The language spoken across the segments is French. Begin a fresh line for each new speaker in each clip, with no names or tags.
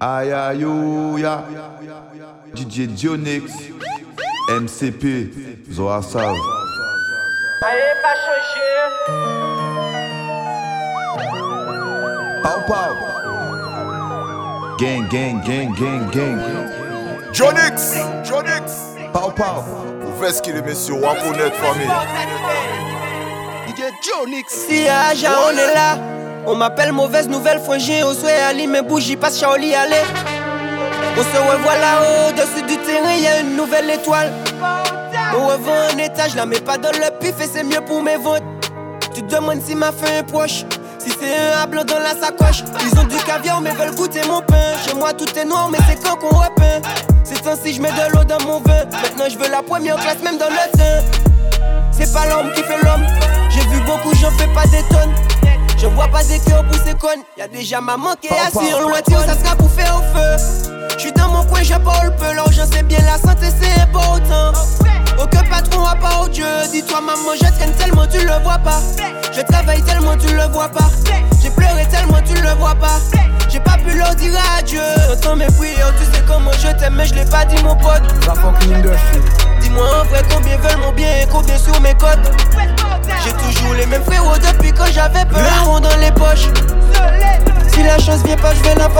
Aïe aïe ya DJ Dionix MCP Zoa Sav
Allez, pas changer.
Pau pau Gang gang gang gang gang
Jonix, Jonix.
Pau pau
Vous faites ce qu'il est, messieurs, on famille.
DJ Jonix. Si Aja, on est là. On m'appelle mauvaise nouvelle, j'ai au souhait Ali, mes bougies passe Shaoli, allez. On se revoit là-haut, au-dessus du terrain, y a une nouvelle étoile. On revend un étage, la mets pas dans le pif et c'est mieux pour mes ventes. Tu te demandes si m'a fait un poche. Si c'est un blanc dans la sacoche, ils ont du caviar mais veulent goûter mon pain. Chez moi tout est noir, mais c'est quand qu'on repeint. C'est ainsi je mets de l'eau dans mon vin. Maintenant je veux la première classe, même dans le teint. C'est pas l'homme qui fait l'homme. J'ai vu beaucoup, j'en fais pas des tonnes. Je vois pas des cœurs pousser connes. Y'a déjà maman qui est assise loin ça sera pour faire au feu. J'suis dans mon coin, j'ai pas le peu. L'argent c'est bien, la santé c'est important. Aucun patron a pas au Dieu. Dis-toi, maman, je traîne tellement tu le vois pas. Je travaille tellement tu le vois pas. J'ai pleuré tellement tu le vois pas. J'ai pas pu leur dire adieu. Entends mes prières, tu sais comment je t'aime, mais je l'ai pas dit, mon pote. Dis-moi en vrai combien veulent mon bien et combien sur mes cotes. J'ai toujours les mêmes frérots depuis quand j'avais peur. Le fond dans les poches. Si la chance vient pas, je vais la vais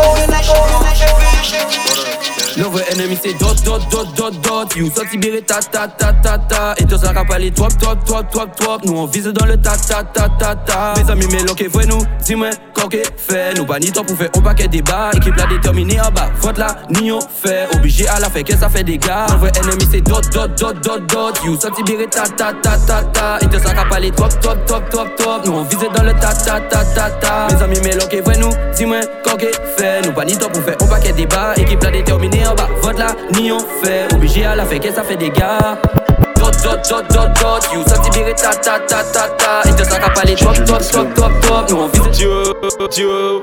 Le vrai ennemi c'est dot dot dot dot dot You sorti ta ta ta ta ta Et toi ça rap les top top top top top Nous on vise dans le ta ta ta ta ta Mes amis mais l'ok vrai nous Dis-moi qu'est fait Nous pas ni temps pour faire au paquet débat Équipe la déterminée en bas Vote ni on fait Obligé à la fait que ça fait des gars Le vrai ennemi c'est dot dot dot dot dot You sorti ta ta ta ta ta Et toi ça rap les top top top top top Nous on vise dans le ta ta ta ta ta Mes amis mais l'ok vrai nous Dis-moi qu'est fait? Nous pas ni temps pour faire au paquet débat Équipe la déterminée en bas Vote là ni on fait. Obligé à la fait que ça fait des gars? Dot dot dot dot dot You sorti biré ta ta ta ta ta. Et toi ça rap les top top top top top. Nous on vise
Dio, Dio,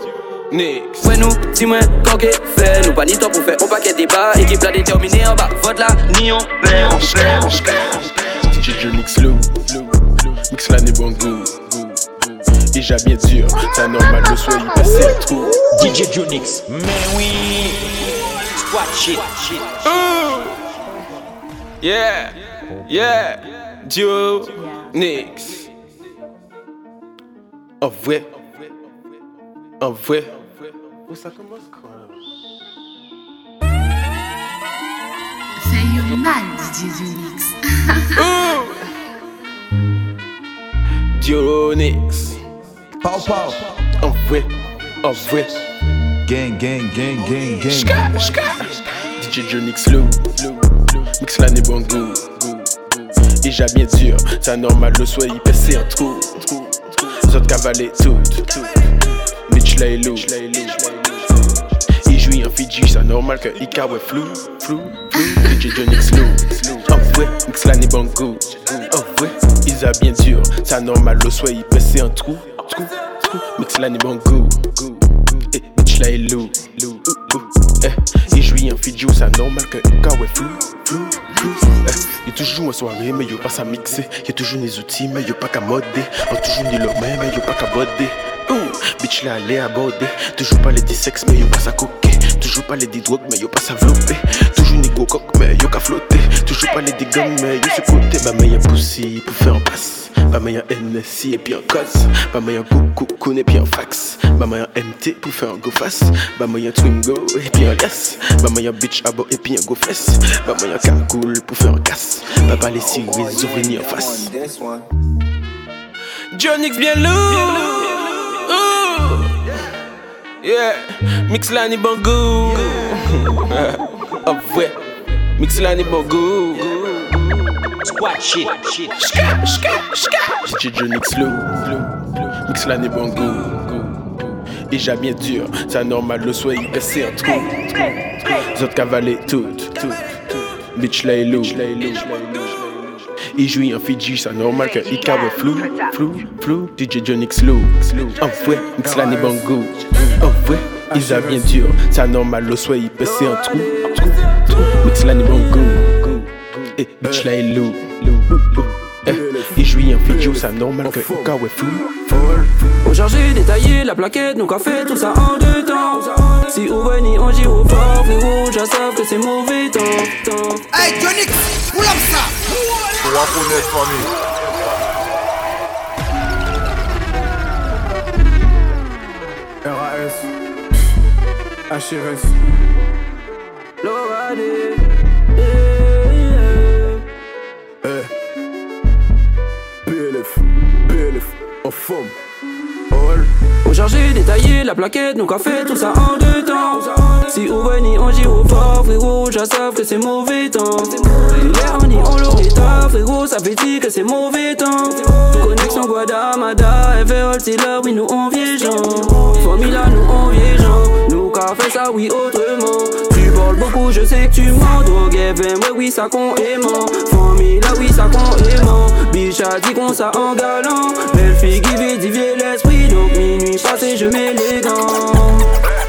Nix.
Ouais nous, dis-moi qu'est fait? Nous pas ni temps pour faire au paquet débat Équipe la déterminée en bas Vote là ni on fait. On fait, on fait
DJ Jonix Lou, Mix. Déjà bien dur, c'est normal le soir il passait un trou.
DJ Jonix, mais oui, squat shit.
Yeah, yeah, Dio, Nix. En vrai, en vrai. Où ça commence quoi?
Fais mal, DJ Jonix.
Dio,
Pau pau
En vrai, en vrai.
Gang gang gang gang gang
Ska, ska. DJ Lou, Mix l'année bon goût. Déjà bien dur, c'est normal le soir il passait un trou. Les autres tout. Mitch là et Lou. Il jouit en Fidji, c'est normal que Ika ouais flou, flou, flou. DJ Jonix Lou, en vrai, mix l'année bon goût. En vrai, ils a bien dur, c'est normal le soir il passait un trou. Mix l'année bon goût. Eh, bitch là et Lou, Lou, Lou. Eh, il jouit en Fidji, c'est normal que Ika ouais flou, flou, flou. Eh, il toujours en soirée, mais y'a pas à mixer. Y'a toujours des outils, mais y'a pas qu'à modder. On toujours ni le même, mais y'a pas qu'à bodder. Ouh, bitch là, allez aborder. Toujours pas les 10 sexe, mais y'a pas à coquer. Toujours pas les 10 drogues, mais y'a pas à vlopper. Toujours ni go coq, mais y'a qu'à flotter. Toujours pas les 10 gommes, mais y'a ce côté. Bah, mais y'a poussi pour faire un passe. Bah, mais y'a NSI et puis un cos. Bah, mais y'a coucou, kun et puis un fax. Bah, mais y'a MT pour faire un go face. Bah, mais y'a Twingo et puis un yes. Bah, mais y'a bitch abo et puis un go fess. Bah, mais y'a cagoule pour faire un casse. Bah, bah, les six venir en face. Jonix bien lourd. Yeah, mix l'année bon goût. En vrai, mix l'année bon goût.
Squat shit.
Shka, shka, shka. DJ Jonix Lou, mix l'année bon goût. Déjà bien dur, c'est normal le soir il passait un trou. Autres cavalets tout, tout, Bitch et Lou. Il jouit en Fidji, c'est normal que Ika ouais flou, flou, flou. DJ Jonix Lou, en vrai, mix l'année bon goût. En vrai, ils a bien dur, c'est normal le soir il passait un trou, trou, trou. Mix l'année bon goût. Eh, bitch là et. Eh, il jouit en Fidji, c'est normal que Ika ouais flou,
chargé, détaillé, la plaquette, nous qu'a fait tout ça en deux temps.
Si on va ni on giro fort, frérot, je savent que c'est mauvais temps.
Hey, pull up ça?
Waponet famille.
HRS,
yeah.
eh. PLF, PLF, en forme.
On chargé, détaillé, la plaquette, nous fait tout ça en deux temps. Si on ni giro fort, frérot, je savent que c'est mauvais temps. L'air ni on l'orita, frérot, ça fait dire que c'est mauvais temps. Connexion Guadamada, FRL, c'est là, oui, nous on vieille gens. Formula, nous on vieille gens. Nous fait ça, oui, autrement. Tu parles beaucoup, je sais que tu mens. Drogue FM, ouais, oui, ça con aimant. Formula, oui, ça con aimant. Biche a dit qu'on ça en galant. Belle fille qui vit, divier l'esprit. Donc minuit passé, je mets les gants.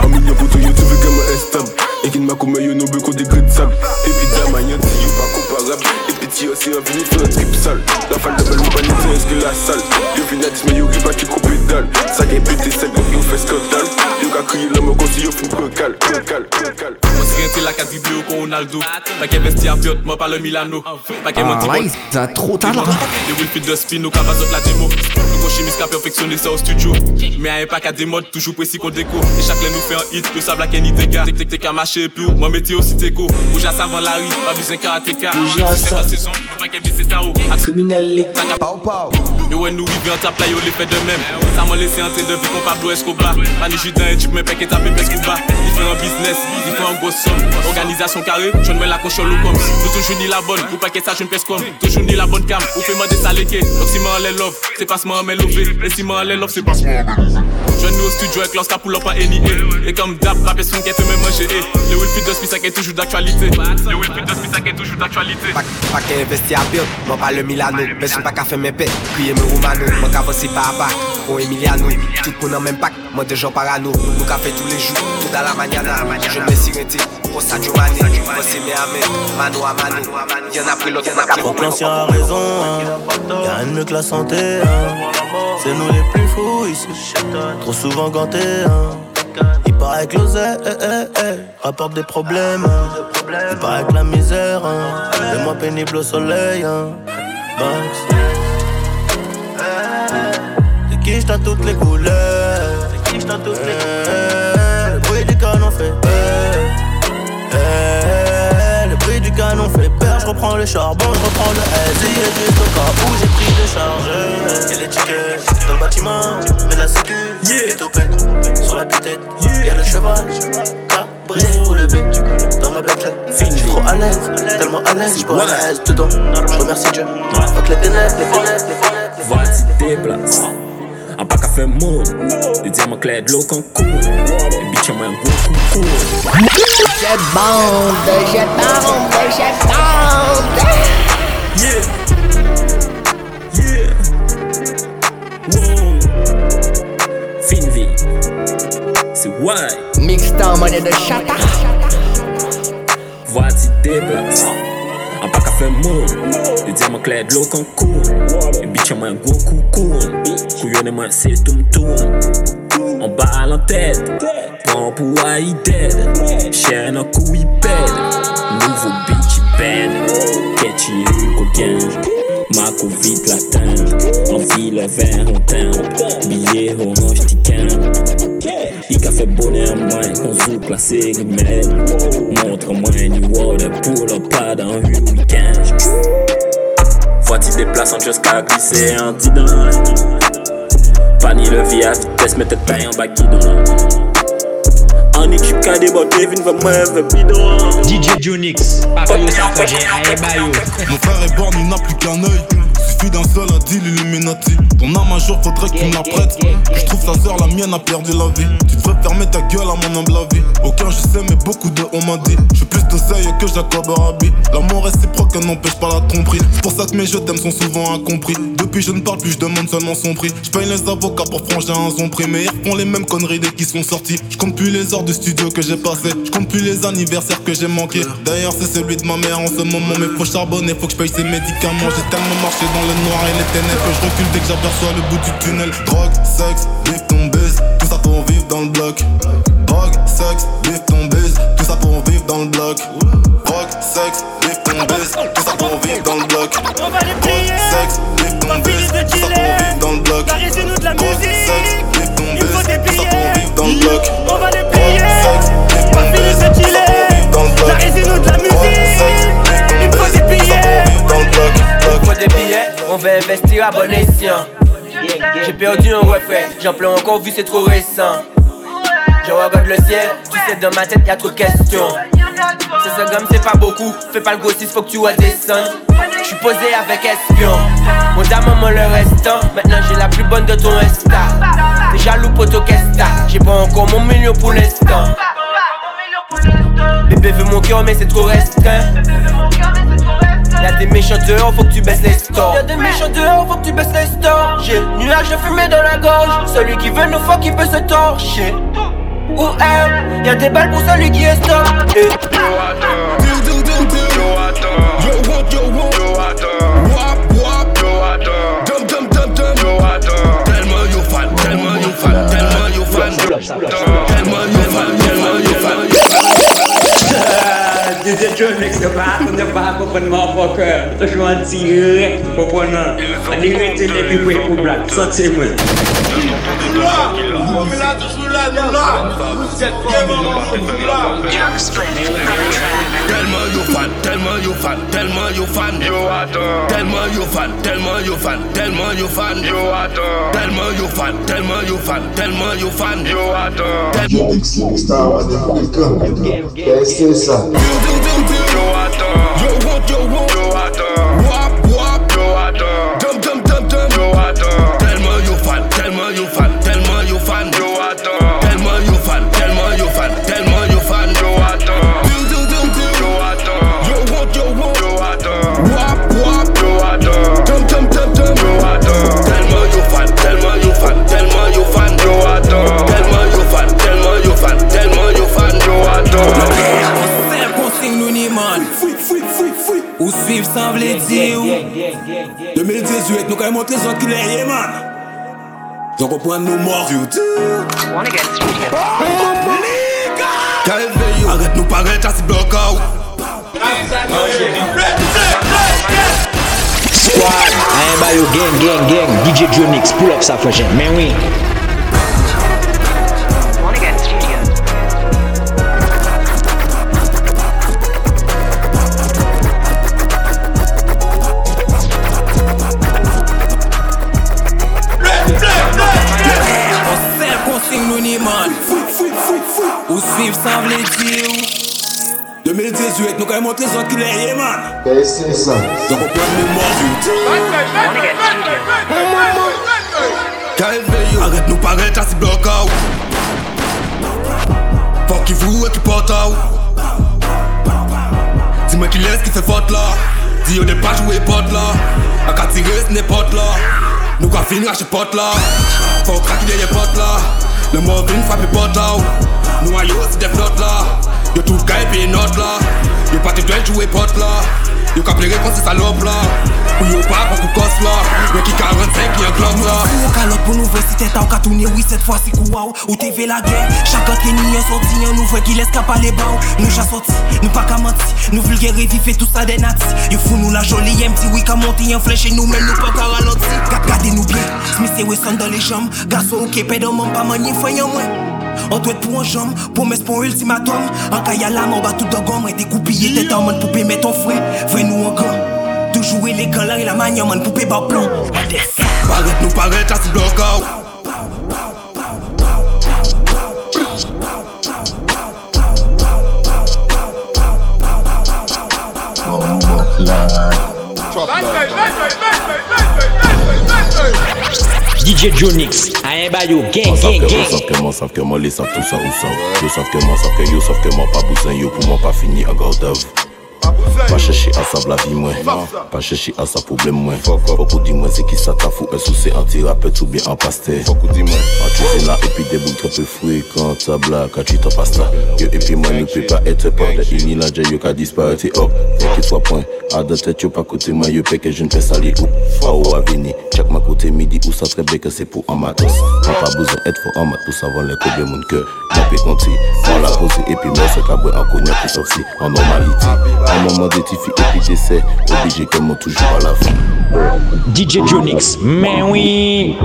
Un million pour tout YouTube, comme un stable. Et qui m'a comme un no beaucoup de sable. Et puis d'un you pas comparable. Et puis tu aussi un vini un trip sale. La falle de belle humanité, est-ce que la salle? Yo vina dis, mais yo qui pas qui coupe dalle? Ça qui est pété, c'est comme yo fait scandale. Yo qu'a crié quand si yo fout cocal, cocal, cocal.
Mwen si rente la kon Ronaldo. Pake vesti a piot, mwen pale Milano. Pake mwen
Ah, là, il a trop talent.
De Wilfried de spin, nou ka bazot la demo Nou kon chimis ka perfectionne sa au studio. Me a yon pak a demod, toujou presi kon deko E chak le nou fe an hit, yo sa en itega Tek tek tek a mache plou, mwen meti osi teko Ouja savan la ri, pa bizen karateka
Ouja
Se
sa-
pa. Yo wè nou an tap la yo le fè de mèm Sa mwen lese ante depi kon Pablo Escobar Mani judan et jip men peke tape pes kouba Diferent business, diferent gros som Organisasyon kare, chon men la kon cholo kom Nou toujou ni la bonne, ou pake sa chon pes kom Toujou ni la bonne cam, ou fè man de sa leke Donc si man lè love, se pas man men love Et si man lè love, se man nou au studio ek lans ka pull up an NIA E. Kom dap, rapes fon ke fè men manje e Le Wilfried de Smith sa ke toujou Le Wilfried de Smith sa ke toujou d'actualité.
Pas pa qu'à investir à pied, moi pas le Milano. Personne pas qu'à faire mes paix, crier mes Romano. Pas à pas, au Emiliano. Tout le monde en même pack, moi des gens parano. Nous qu'à faire tous les jours, tout à la mañana. Je me suis renté, pour ça Giovanni. Moi c'est mes amis, mano à mano. Y'en a pris l'autre, y'en a pris
Trop que l'ancien a raison, hein. y'a rien de mieux que la santé. Hein. C'est nous les plus fous ici, trop souvent gantés. Hein. Il paraît que l'oseille eh, eh, eh, rapporte des problèmes. hein. Il paraît que la misère hein, est moins pénible au soleil. Hein. Banks. Des quiches t'as toutes les couleurs? Eh, Le bruit du canon fait peur. Eh, Le bruit du canon fait peur. Je reprends le charbon, je reprends le S. Et juste au cas où j'ai pris des charges. Y'a les tickets dans le bâtiment, mais la sécu est topette. Sur la tête, y'a le cheval. Cabré ou le bec dans ma Je suis trop à l'aise, tellement à l'aise, je peux l'aise dedans. Je remercie Dieu. Fuck les ténèbres, les ténèbres, les ténèbres.
Voilà, tu pack à faire moule. Le diamant clair de l'eau qu'on coule. Les bitches ont un gros coup cool.
J'ai bande, j'ai bande, j'ai bande.
Yeah. Yeah. Wow. Why?
Mixed en monnaie de chata.
Voilà, tu déplaces. Un pack à faire moule. Le diamant clair de l'eau qu'on coule. Les bitches ont un gros coup cool. Couillonne moi c'est tout me tourne. On balle en tête. Prends pour I dead. Chaîne en cou il pède. Nouveau bitch il pède. Catchy Hugo Gang. Marco vite latin. En ville vert on teint. Billet orange tican. Il a fait bonheur moi qu'on zouk la série même. Montre-moi une water pour le pas dans un week-end. Vois-tu déplaçant jusqu'à glisser en didon. Pas ni le vie à vitesse, mais tête taille en bas guidon. En équipe KD, bon Kevin va moi, va bidon.
DJ Bayo.
Mon frère est born, il n'a plus qu'un œil. Suffit d'un seul à deal Illuminati. Ton âme un jour faudrait que tu me la prêtes. Je trouve sa sœur, la mienne a perdu la vie. Tu devrais fermer ta gueule à mon humble avis. Aucun je sais, mais beaucoup de on m'a dit. Je plus d'oseille que Jacob Arabi. L'amour réciproque n'empêche pas la tromperie. C'est pour ça que mes jeux t'aiment sont souvent incompris. Depuis je ne parle plus, je demande seulement son prix. Je paye les avocats pour franger un son prix. Mais ils refont les mêmes conneries dès qu'ils sont sortis. Je compte plus les heures de studio que j'ai passé. Je compte plus les anniversaires que j'ai manqué. D'ailleurs, c'est celui de ma mère en ce moment. Mais faut charbonner, faut que je paye ses médicaments. J'ai tellement marché dans le noir et les ténèbres je recule dès que j'aperçois le bout du tunnel. Drogue, sexe, vivre ton buzz. Tout ça pour vivre dans le bloc. Drogue, sexe, bif ton bise, tout ça pour vivre dans le bloc. Drogue, sexe, bif ton bise, tout ça pour vivre dans le bloc.
On va les plier,
Sexe, bif ton bise, tout ça pour vivre dans le bloc.
Caressez-nous de la musique. Il faut des
tout ça pour vivre dans le
billets.
bloc.
On va
investir à bon escient. J'ai perdu un refrain, j'en pleure encore vu c'est trop récent. Je regarde le ciel, tu sais dans ma tête y'a trop de questions. C'est ça gomme c'est pas beaucoup, fais pas le grossiste, faut que tu redescendes. J'suis posé avec espion, mon maman le restant. Maintenant j'ai la plus bonne de ton Insta. T'es jaloux poto qu'est-ce J'ai pas encore mon million pour l'instant. Bébé veut mon cœur mais c'est trop restreint. Y'a des méchants dehors, faut que tu baisses les stores. Y'a des méchants dehors, faut que tu baisses les stores. J'ai nuage de fumée dans la gorge. Celui qui veut nous fuck, il peut se torcher. Ou elle, y'a des balles pour celui qui est stop. Eh.
Tellement yo fan, tellement yo fan, tellement yo fan, tellement yo fan, tellement yo fan.
Dede chonek se bat, ne bat pou pon man fokeur. Toujou an ti rek pou pon nan. An di rete le pi pou pou blak. Sote mwen.
Lola! Lola toujou la, lola! Eman man fokou la! Telman yo fan, telman yo fan, telman yo fan. Yo ador. Telman yo fan, telman yo fan, telman yo fan. Yo
ador. Telman
yo fan, telman yo fan, telman yo fan. Yo ador. Yo dik si mista wane fokeur. Kese sa. Yo, what, yo, what? Yo, what, yo,
what? Ou suiv san vle di ou.
2018 nou kay montre zot ki lè ye man. Zon kompwen nou mor yout
Ka evey yo Arret nou paret a si blok ou
Squad. A yon bayo gen gen gen DJ Jonix pull up sa fwejen Men oui.
viv san vle ti ou
2018 nou kay mont le zot ki le ye man
Kaya sin sa Don
kon pon mou mou Kaya
ve yo. Arret nou paret la si blok a ou Fok ki vrou e ki pot a ou Di men ki les ki se fot la Di yo ne pa jwe pot la A ka tire se ne pot la Nou ka fin rache pot la Fok raki deye pot la Nan mò vin fwa pi pot la ou Nou an yo si def not la Yo tou fka e pi not la Yo pati dwen jwe pot la Yo ka ple rekon si salop la Ou yo pas pour qu'on cosse là Yo qui 45 qui un club là.
Ou kalot pou nou vwe si an toune Oui set fwa si kou Ou te la gen Chak an keni an sorti an nou ki les ka pale baw Nou ja sorti, nou pa ka manti Nou vulgere vife tout sa den ati Yo fou nou la joli empty Oui ka monti an flèche nou men nou pa ka ralenti Gat gade nou bien. Les jambes. Garçon ou man pa On doit être pour un jambe, pour mes pour un ultimatum. En cas y'a l'âme, on bat tout de gomme Et découpiller tête en mode poupée, mais ton frère Vrai nous Toujours élégant là et la manière, man poupée bas plan.
Paret nou paret a si blok ou
DJ Jonix, ayen ba yo gang gang
Moi
gang.
savent que moi savent que moi les savent tout ça ou ça Yo savent que moi savent que yo savent que moi pas besoin yo pour moi pas fini à garde Pas chercher à la vie moi. Pas chercher à ça problème moi. Faut dis moi c'est qui ça t'a fou Est-ce que c'est anti-rappeur ou bien en pasteur? Faut dis moi En tu là et puis des bouts trop peu fréquents Ta blague quand tu t'en passes là. Yo et puis moi nous peux pas être peur de ini la yo ka disparate up Fait que soit point, à de tête yo pas côté moi yo que je ne fais salir ou Pas ou à venir, check ma côté midi ou ça très bien que c'est pour un matos. N'a pas besoin d'être fort en mat pour savoir les coups de mon cœur. N'a pas compter, on l'a posé et puis moi c'est qu'à boire en cognac qui sorti en normalité Un moment de tifi et puis d'essai, obligé moi toujours à la fin.
DJ Jonix, mais oui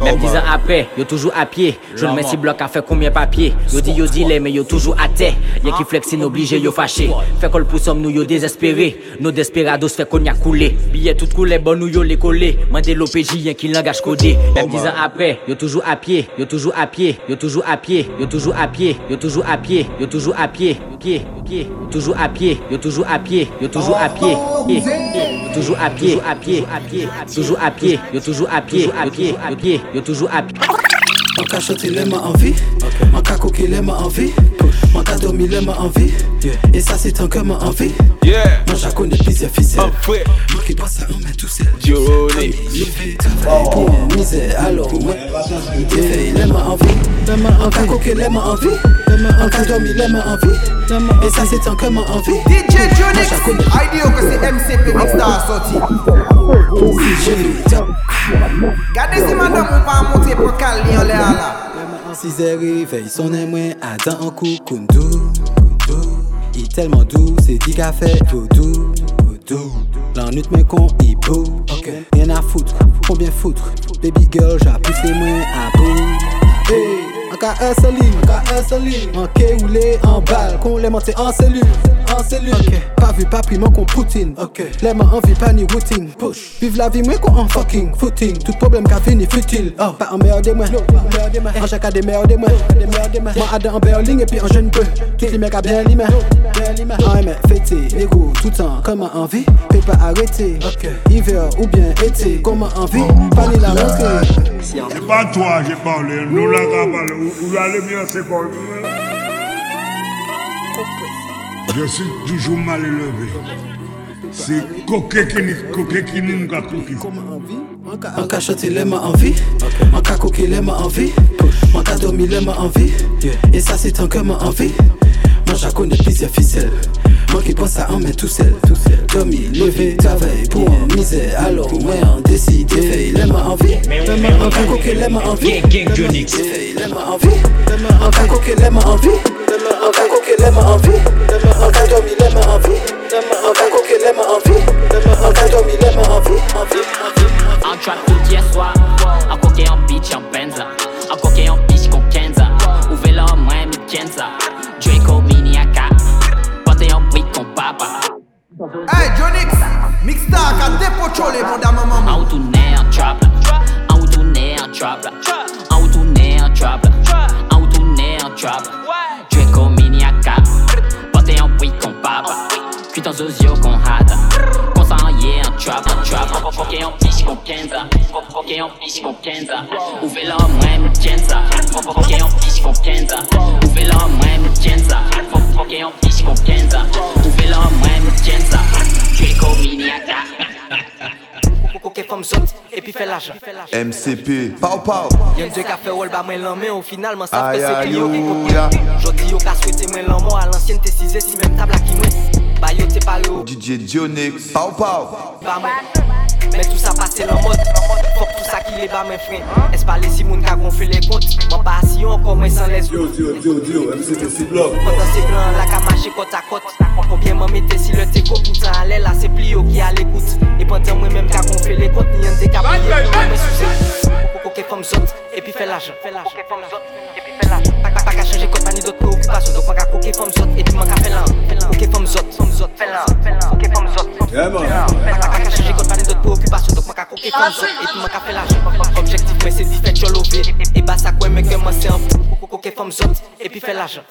Même dix ans après, yo toujours à pied. Je ne mets si bloc à faire combien papier. Yo dit yo dilé, mais yo toujours à terre. Y'a qui flexine obligé yo fâché. Fait qu'on le pousse nous yo désespéré. Nos desperados fait qu'on y a coulé. Billet tout coulé, bon nous yo les collé. Mandé l'OPJ, y'a qui langage codé. Même dix ans après, yo toujours à pied. Yo toujours à pied. Yo toujours à pied. Yo toujours à pied. Yo toujours à pied. Yo toujours à pied. Pied, pied. Toujours à pied. Yo toujours à pied. Yo toujours à pied. toujours à pied, à pied, à pied, toujours à pied, yo toujours à pied, à pied, à pied, yo toujours à pied.
Encore sauter les mains en vie, mon cas coquer les mains en vie, mon cas dormir les mains en vie, et ça c'est un comme en vie. Moi j'ai connu plusieurs ficelles, moi qui passe à un mais tout seul. Pour une misère, alors ouais, fait les mains en vie, mon cas les mains en vie, mon cas et ça c'est un comme en vie.
DJ Jonix, idea que c'est MCP Mixstar sorti. Gardez si madame ou pas monter pour caler en l'air là.
6 heures réveil, son moins Adam en coup Koundou, Koundou Il est tellement doux, c'est dit qu'a fait Vaudou, Vaudou La nuit mais con il beau, ok. Rien à foutre, combien foutre. Baby girl j'ai poussé moins à bout. Hey, en cas un seul en cas un seul En quai roulé en balle, qu'on les en cellule En cellule, ok. Pas vu, pas pris, moi qu'on poutine, ok. Les mains en vie, pas ni routine, push. Vive la vie, moi qu'on en fucking footing. Tout problème qu'a fini futile, oh. Pas en meilleur des moi, en chaque des meilleurs des moi Moi Adam en Berling et puis en jeune peu. Toutes les mecs à bien limé Ah mais fêté, négro, tout temps Comme en envie, peut pas arrêter. Hiver ou bien été, comme en envie. Pas ni la rentrée
C'est pas toi, j'ai parlé, nous la bien, c'est quoi Je suis toujours mal élevé. C'est coquet qui coquet qui nous a coqué.
En cas chanter les mains en vie, en cas coquer les mains en vie, en cas dormir les mains en vie, et ça c'est un comme en vie. Moi moi qui pense à en mettre tout seul, tout seul. Dormir, lever, travail pour en misère, alors moi en décider, les mains en vie, en cas coquer les mains en vie,
Gang Jonix.
les mains en vie, en cas coquer les mains en vie, en cas coquer les mains en vie, en cas dormir les mains en vie, en cas coquer les mains en vie, en cas dormir les mains en vie, en vie, en vie.
En trap tout hier soir, en coquet en beach en benza, en coquet en biche con Kenza, ouvrez la main mi Kenza,
Hey Jonix, Mixstar qu'a dépocholé mon dame maman.
En retourné en trap, en retourné en trap, en retourné en trap, en retourné en trap, Draco miniaka, portez en brique con papa, cuit en zozio con hada. En trap, en trap, en coquet en biche con Kenza, coquet en biche Kenza, la biche Kenza, la biche Kenza, la Draco
et puis fait l'argent.
MCP, pow pow.
Dieu qui a fait roll bah moi l'homme au final
Aïe,
fait c'est qui
ya.
Jodi yo ka souhaité moi l'homme à l'ancienne t'es cisé si même table à qui moi. Bayote palo.
DJ Dionex Pow pow.
Mè tout sa pase lan mod Fok tout sa ki le ba men fren Es pale si moun ka gonfle le kont Mwen pa si yon kon mwen san les
Yo yo yo yo MCT si blok
Kontan se gran la ka mache kot a kot Konbyen mwen mette si le teko Poutan ale la se pli yo ki ale kout E pantan mwen men ka gonfle le kont Ni yon deka pou yon mwen mwen souse Koko ke fom zot epi fe lajan Koko ke fom zot epi fe lajan ni femme saute
Yeah, man.
Ni yo bah puis fait l'argent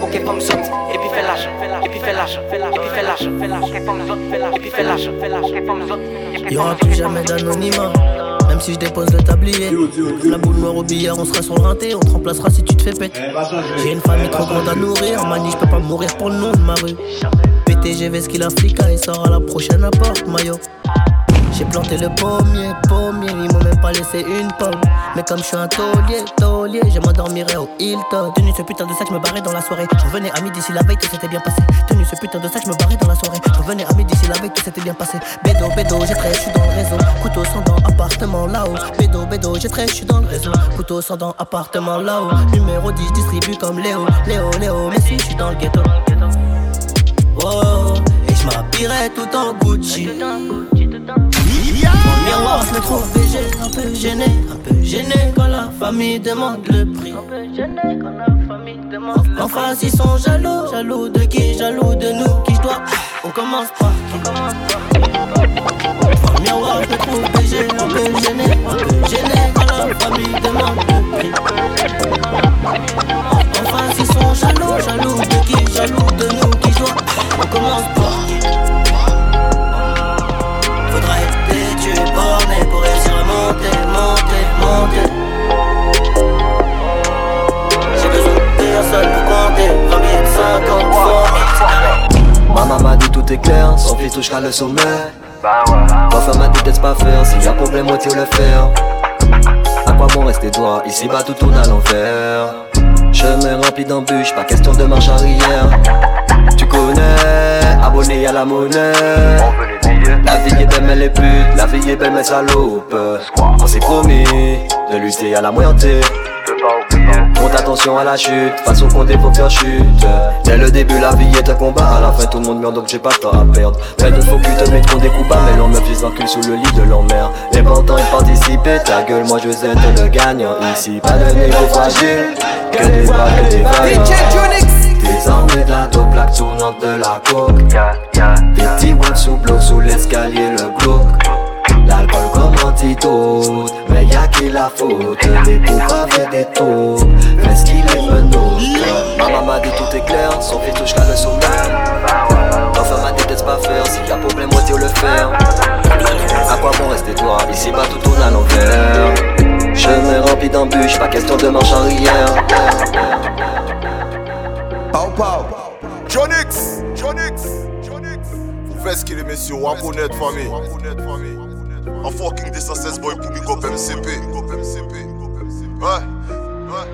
Coquet femme saute et puis fait l'argent Et puis fait
Il y aura plus jamais d'anonymat. Même si je dépose le tablier. La boule noire au billard, on sera sur le rinté. On te remplacera si tu te fais pète. J'ai une famille trop grande à nourrir. Mani, je peux pas mourir pour le nom de ma rue. PTGV, ce qu'il a flica. Il sort à la prochaine apporte, maillot. J'ai planté le pommier, pommier, ils m'ont même pas laissé une pomme. Mais comme je suis un taulier, taulier, je m'endormirai au Hilton. Tenu ce putain de sac, je me barrais dans la soirée. Je revenais à midi si la veille tout s'était bien passé. Tenu ce putain de sac, je me barrais dans la soirée. Je revenais à midi si la veille tout s'était bien passé. Bédo, bédo, j'ai très, je suis dans le réseau. Couteau sans dents, appartement là-haut. Bédo, bédo, j'ai très, je suis dans le réseau. Couteau sans dents, appartement là-haut. Numéro 10, distribue comme Léo. Léo, Léo, mais si je suis dans le ghetto. Oh, et je m'habillerai tout en Gucci. Mon miroir, je me trouve végé, un peu gêné, un peu gêné quand la famille demande le prix. Un peu gêné quand la famille demande le En face, ils sont jaloux, jaloux de qui, jaloux de nous, qui je dois. On commence par qui? Miroir, je me trouve végé, un peu gêné, un peu gêné quand la famille demande le prix. En face, ils sont jaloux, jaloux de qui, jaloux de nous, qui je dois. On commence par
touchera le sommet. Ma femme m'a dit laisse pas faire, s'il y a problème, on tire le fer. À quoi bon rester droit, ici bas tout tourne à l'envers. Chemin rempli d'embûches, pas question de marche arrière. Tu connais, abonné à la monnaie. La vie est belle mais les putes, la vie est belle mais salope On s'est promis de lutter à la moyenté Monte attention à la chute, au compte faut faire chute. Dès le début la vie est un combat, à la fin tout le monde meurt donc j'ai pas de temps à perdre. Mais ne faut plus te mettre des coups bas, mais l'on me fils en cul sous le lit de l'emmerde L'important est de participer, ta gueule moi je sais être le gagnant. Ici pas de négo fragile, que des bras, que des vaillants des armées de la top plaque tournante de la coke. Waves sous bloc sous l'escalier le glauque L'alcool Mais y'a qui la faute Des coups avec des taux Fais ce qu'il est menot Maman m'a dit tout est clair. Son fils touche qu'à le sommet Enfin m'a laisse pas faire? S'il y a problème moi dire le faire À quoi bon rester toi? Ici bas tout tourne à l'envers. Chemin rempli d'embûches. Pas question de marche arrière.
Pau Pau. Jonix, Jonix, Jonix. Vous faites ce qu'il est, messieurs. Waponet famille. En fucking 216 boy pour big up MCP. Ouais, ouais,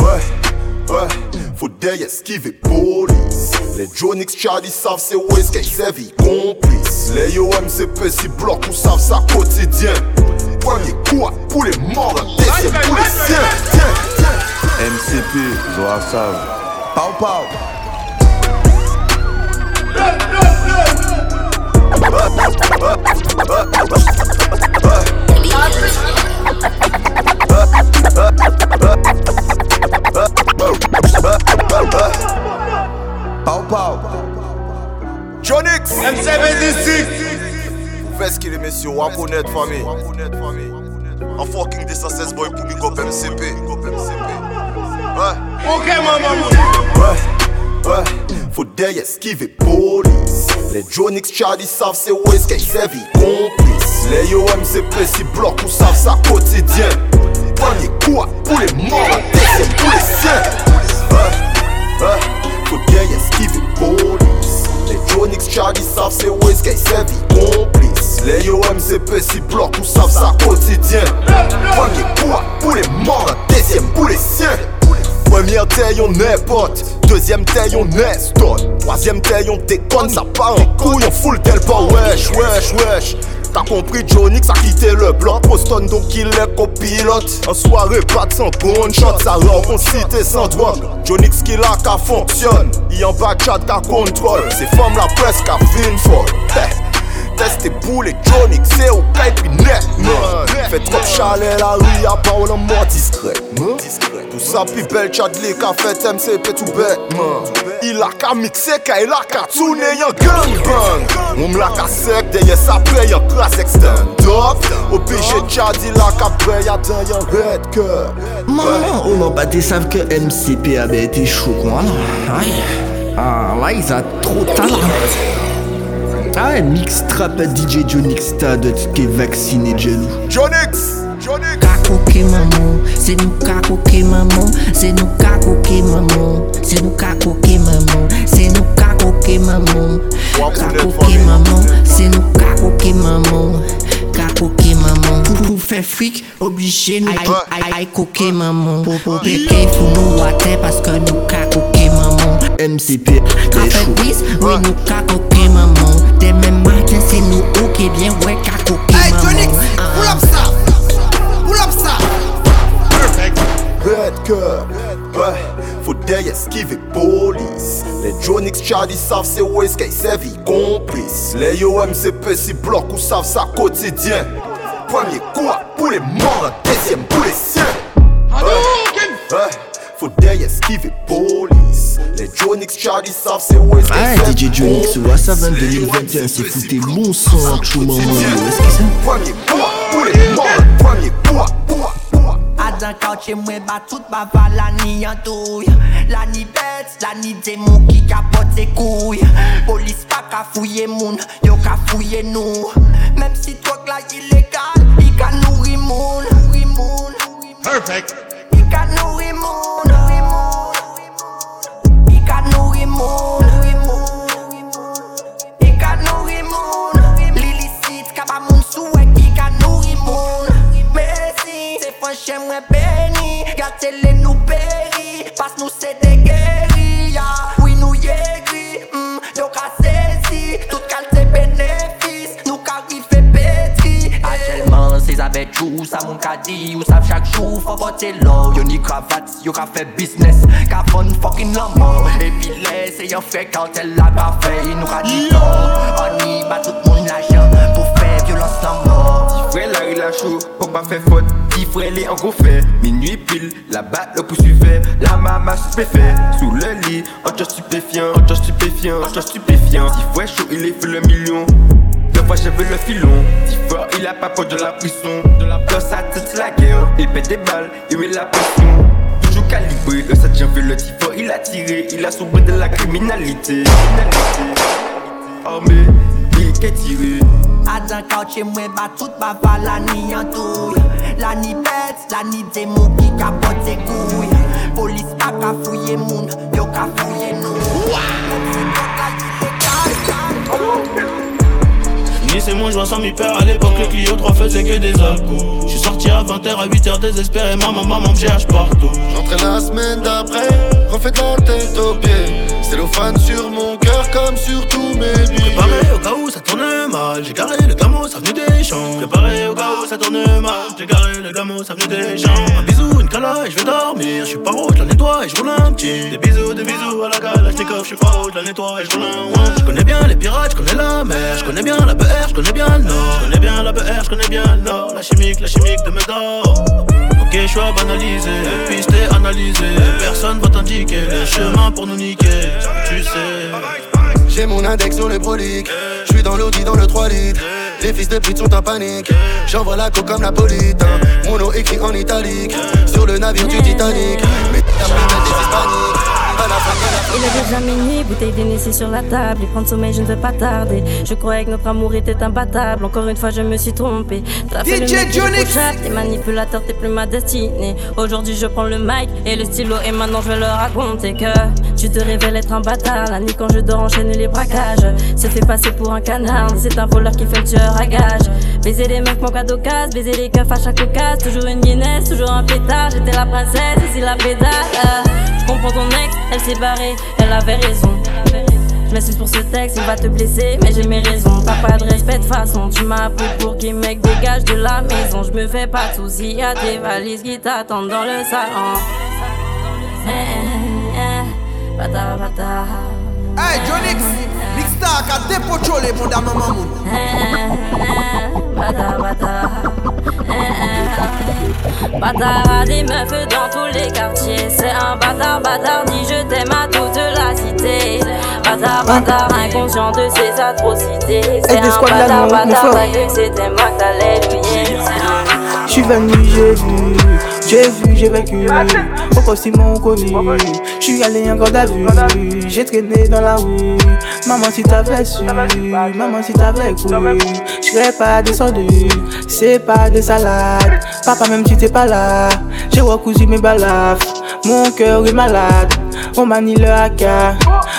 ouais, ouais. Faut derrière esquiver police. Les Jonix Charlie savent c'est où est-ce qu'ils servent, ils complices. Les yo MCP si bloquent ou savent ça quotidien. Premier quoi pour les morts, deuxième pour les siens. Tiens, tiens. MCP, Zoa savent. Pau Pau. Pau Pau. Jonix.
M76.
Vous faites ce qu'il est, messieurs. Waponet famille. En fucking 216 boy pour big up MCP. Ouais.
Ok, maman.
Ouais, ouais, faut esquiver police. Les Jonix Charlie savent c'est où est-ce qu'ils servent, complices. Les yo MCP si bloquent ou savent ça quotidien. Premier quoi pour les morts, deuxième pour les siens. Ouais, ouais, esquiver police. Les Jonix Charlie savent c'est où est-ce qu'ils servent, complices. Les yo MCP si bloquent ou savent ça quotidien. Premier quoi pour les morts, deuxième pour les siens. Première taille, on est pote. Deuxième taille, on est stone. Troisième taille, on déconne, ça part en couille, on fout le tel pas. Wesh, wesh, wesh. T'as compris, Johnny, ça quitté le bloc. Boston, donc il est copilote. En soirée, pas de sans gunshot. Ça rend cité sans drogue. Johnny, qui là, qu'à fonctionne. Il en bas, chat, qu'à contrôle. C'est femme la presse, qu'à fin folle. Teste tes boules et c'est au caille puis net. Fait trop chalet la rue, y'a pas en mort discret. Tout ça, puis belle Chadley qu'a fait MCP tout bête. Il a qu'à mixer, car il a qu'à tourner, y'a gangbang. On me l'a qu'à sec, derrière ça paye, y'a classe extend up. Obligé Chad, il a qu'à paye, y'a y'a red cœur.
Maman, on pas dit savent que MCP avait été chaud, quoi. Aïe. Ah, là, ils ont trop de talent. Ah ouais, mix trap DJ Jonix Stade qui est vacciné jaloux.
Jonix! Jonix!
Kakoke maman, c'est nous kakoke maman, c'est nous kakoke maman, c'est nous kakoke maman, c'est nous kakoke maman, kakoke maman, c'est nous kakoke maman,
fait fric, obligé nous aïe maman. Pour pour péquer, faut nous water parce que nous ka coquer maman.
MCP,
Ka fait
Jonix
Charlie savent c'est où est-ce qu'ils servent complice. Les OMCP si bloquent ou savent ça quotidien. Premier coup pour les morts, deuxième pour les siens. Ouais, ouais, faut d'ailleurs esquiver police. Les Jonix Charlie savent c'est où est-ce qu'ils
Ah,
servent
DJ Jonix, ouais, ça va 2021, c'est foutu bon sang, chou maman, yo?
Premier coup pour les morts, premier
Jan kaoutche mwen ba tout ba va la ni an touy La ni bet, la ni demon ki kapote kouy Polis pa ka fouye moun, yo ka fouye nou Mem si twak la ilegal, i ka nouri moun.
Perfect!
Jè mwen beni, gate le nou peri Pas nou se de geri, ya Oui nou ye gri, mm, yo ka sezi Tout kalte benefis, nou ka rive petri
Ajelman se zave chou, sa moun ka di Ou sav chak chou, fò bote lò Yo ni kravat, yo ka fe bisnes Ka fon fokin laman E bile se yon fe kante la pa fe Nou ka di lò, non. oni ba tout moun la jan Pou fe violons laman mort
Frère là il a chaud, pour pas faire faute. Petit frère les en gros fait. Minuit pile, la batte le poursuivait. La maman stupéfait. Sous le lit, en just stupéfiant En just stupéfiant, en just stupéfiant. Petit frère chaud il est fait le million. Deux fois vu le filon. Petit frère il a pas peur de la prison. De la place sa tête la guerre. Il pète des balles, il met la pression. Toujours calibré, le 7 janvier le frère il a tiré. Il a sauvé de la criminalité. Criminalité. Armé, il est tiré
Adan kauche mwen ba tout ba va la ni an touy La ni bet, la ni démon ki kapote kouy Polis pa ka fouye moun, yo ka fouye nou
Ni c'est mon joint sans mi père à l'époque le Clio 3 faisait que des alcools. Je suis sorti à 20h à 8h désespéré. Maman maman me cherche partout.
J'entrais la semaine d'après, refait la tête aux pieds. Cellophane sur mon cœur comme sur tous mes billets.
Préparé au cas où ça tourne mal J'ai garé le gamo ça venait des champs. Préparé au cas où ça tourne mal J'ai garé le gamo ça venait des champs. Un bisou, une cala et je vais dormir Je suis pas je la nettoie et je roule un petit. Des bisous, des bisous à la Kalachnikov Je suis pas je la nettoie et je roule un one Je connais bien les pirates, je connais la mer Je connais bien la BR, je connais bien le nord. Je connais bien la BR, je connais bien le nord. La chimique, la chimique de mes Ok, je suis à banaliser, piste et analysé Personne va t'indiquer le chemin pour nous niquer. Tu sais
J'ai mon index sur le prolique. Je suis dans l'audi dans le 3 litres. Les fils de pute sont en panique. J'envoie la coke comme napolitain. Mon nom écrit en italique. Sur le navire du Titanic. Mais après, des hispaniques.
Il est déjà minuit, bouteille d'Hennessy sur la table. Et prendre sommeil, je ne veux pas tarder. Je croyais que notre amour était imbattable. Encore une fois, je me suis trompé. T'as fait
DJ
chat, T'es manipulateur, t'es plus ma destinée. Aujourd'hui, je prends le mic et le stylo. Et maintenant, je vais leur raconter que tu te révèles être un bâtard. La nuit, quand je dors, enchaîner les braquages. Se fait passer pour un canard. C'est un voleur qui fait le tueur à gage. Baiser les mecs, mon cadeau casse. Baiser les keufs à chaque occasion. Toujours une Guinness, toujours un pétard. J'étais la princesse, ici la pédale. Comprends ton ex, elle s'est barrée, elle avait raison. Je m'excuse pour ce texte, il va te blesser, mais j'ai mes raisons. T'as pas de respect de façon, tu appris pour qu'il mec dégage de la maison. Je me fais pas de soucis, y'a tes valises qui t'attendent dans le salon. Eh, eh, eh, bata, bata.
Hey, Jonix, Mixstar ka depo chole mon dame maman.
Bata, bata. Bâtard des meufs bâtard, dit je t'aime à toute la cité. Bâtard, bâtard inconscient de ses atrocités. C'est un bâtard,
mon- mon
bâtard c'était.
Je suis venu, j'ai vu, j'ai vu, j'ai vécu. Pourquoi si m'ont connu Je suis allé en garde à vue, j'ai traîné dans la rue. Maman, si t'avais su, maman, si t'avais cru, je serais pas descendu. C'est pas des salades, papa, même si t'es pas là, j'ai recousu mes balafres. Mon cœur est malade, on manie le AK,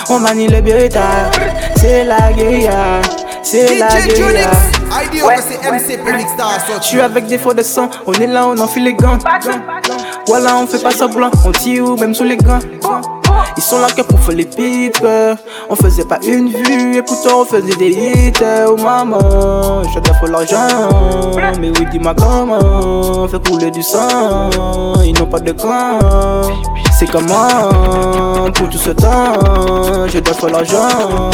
on manie le Beretta. C'est la guérilla, c'est la
DJ
guérilla.
Ouais,
Je suis avec des faux de sang, on est là, on enfile les gants. Voilà, on fait pas semblant, on tire même sous les gants. Ils sont là que pour faire les pites On faisait pas une vue et pourtant on faisait des hits Oh maman, je dois l'argent. Mais oui dis-moi comment. Fait couler du sang. Ils n'ont pas de camp C'est comment Pour tout ce temps? Je dois faire l'argent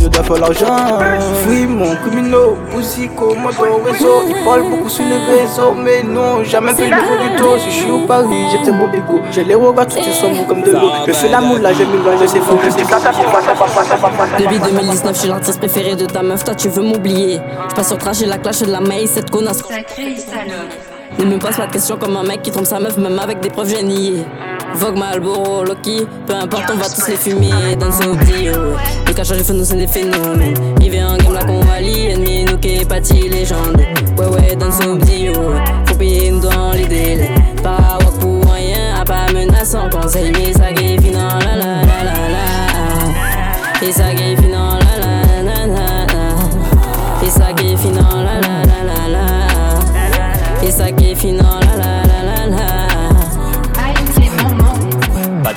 Je dois faire l'argent. Oui mon criminel Poussico, moto, réseau? Ils parlent beaucoup sur les réseaux Mais non, jamais fait le du tout. Si je suis au Paris, j'étais beau bigot J'ai les regards tous sombres comme de l'eau. Je fais l'amour là, je je sais fou, je sais
Depuis 2019, je suis l'artiste préféré de ta meuf, toi tu veux m'oublier. Je passe sur trash et la clash de la maïs, cette connasse. Sacré Ne me pose pas de questions comme un mec qui trompe sa meuf, même avec des preuves génies. Vogue, Malboro, Loki, peu importe, on va tous les fumer dans ce audio. Le cache les feux, nous c'est des phénomènes. Il vient en game là qu'on valide, ennemi, nous qui parti légende. Ouais, ouais, dans ce audio, faut payer nous dans les délais. Pas pour rien, à pas menaçant conseil, mais ça guérit final, la la la la la. Et ça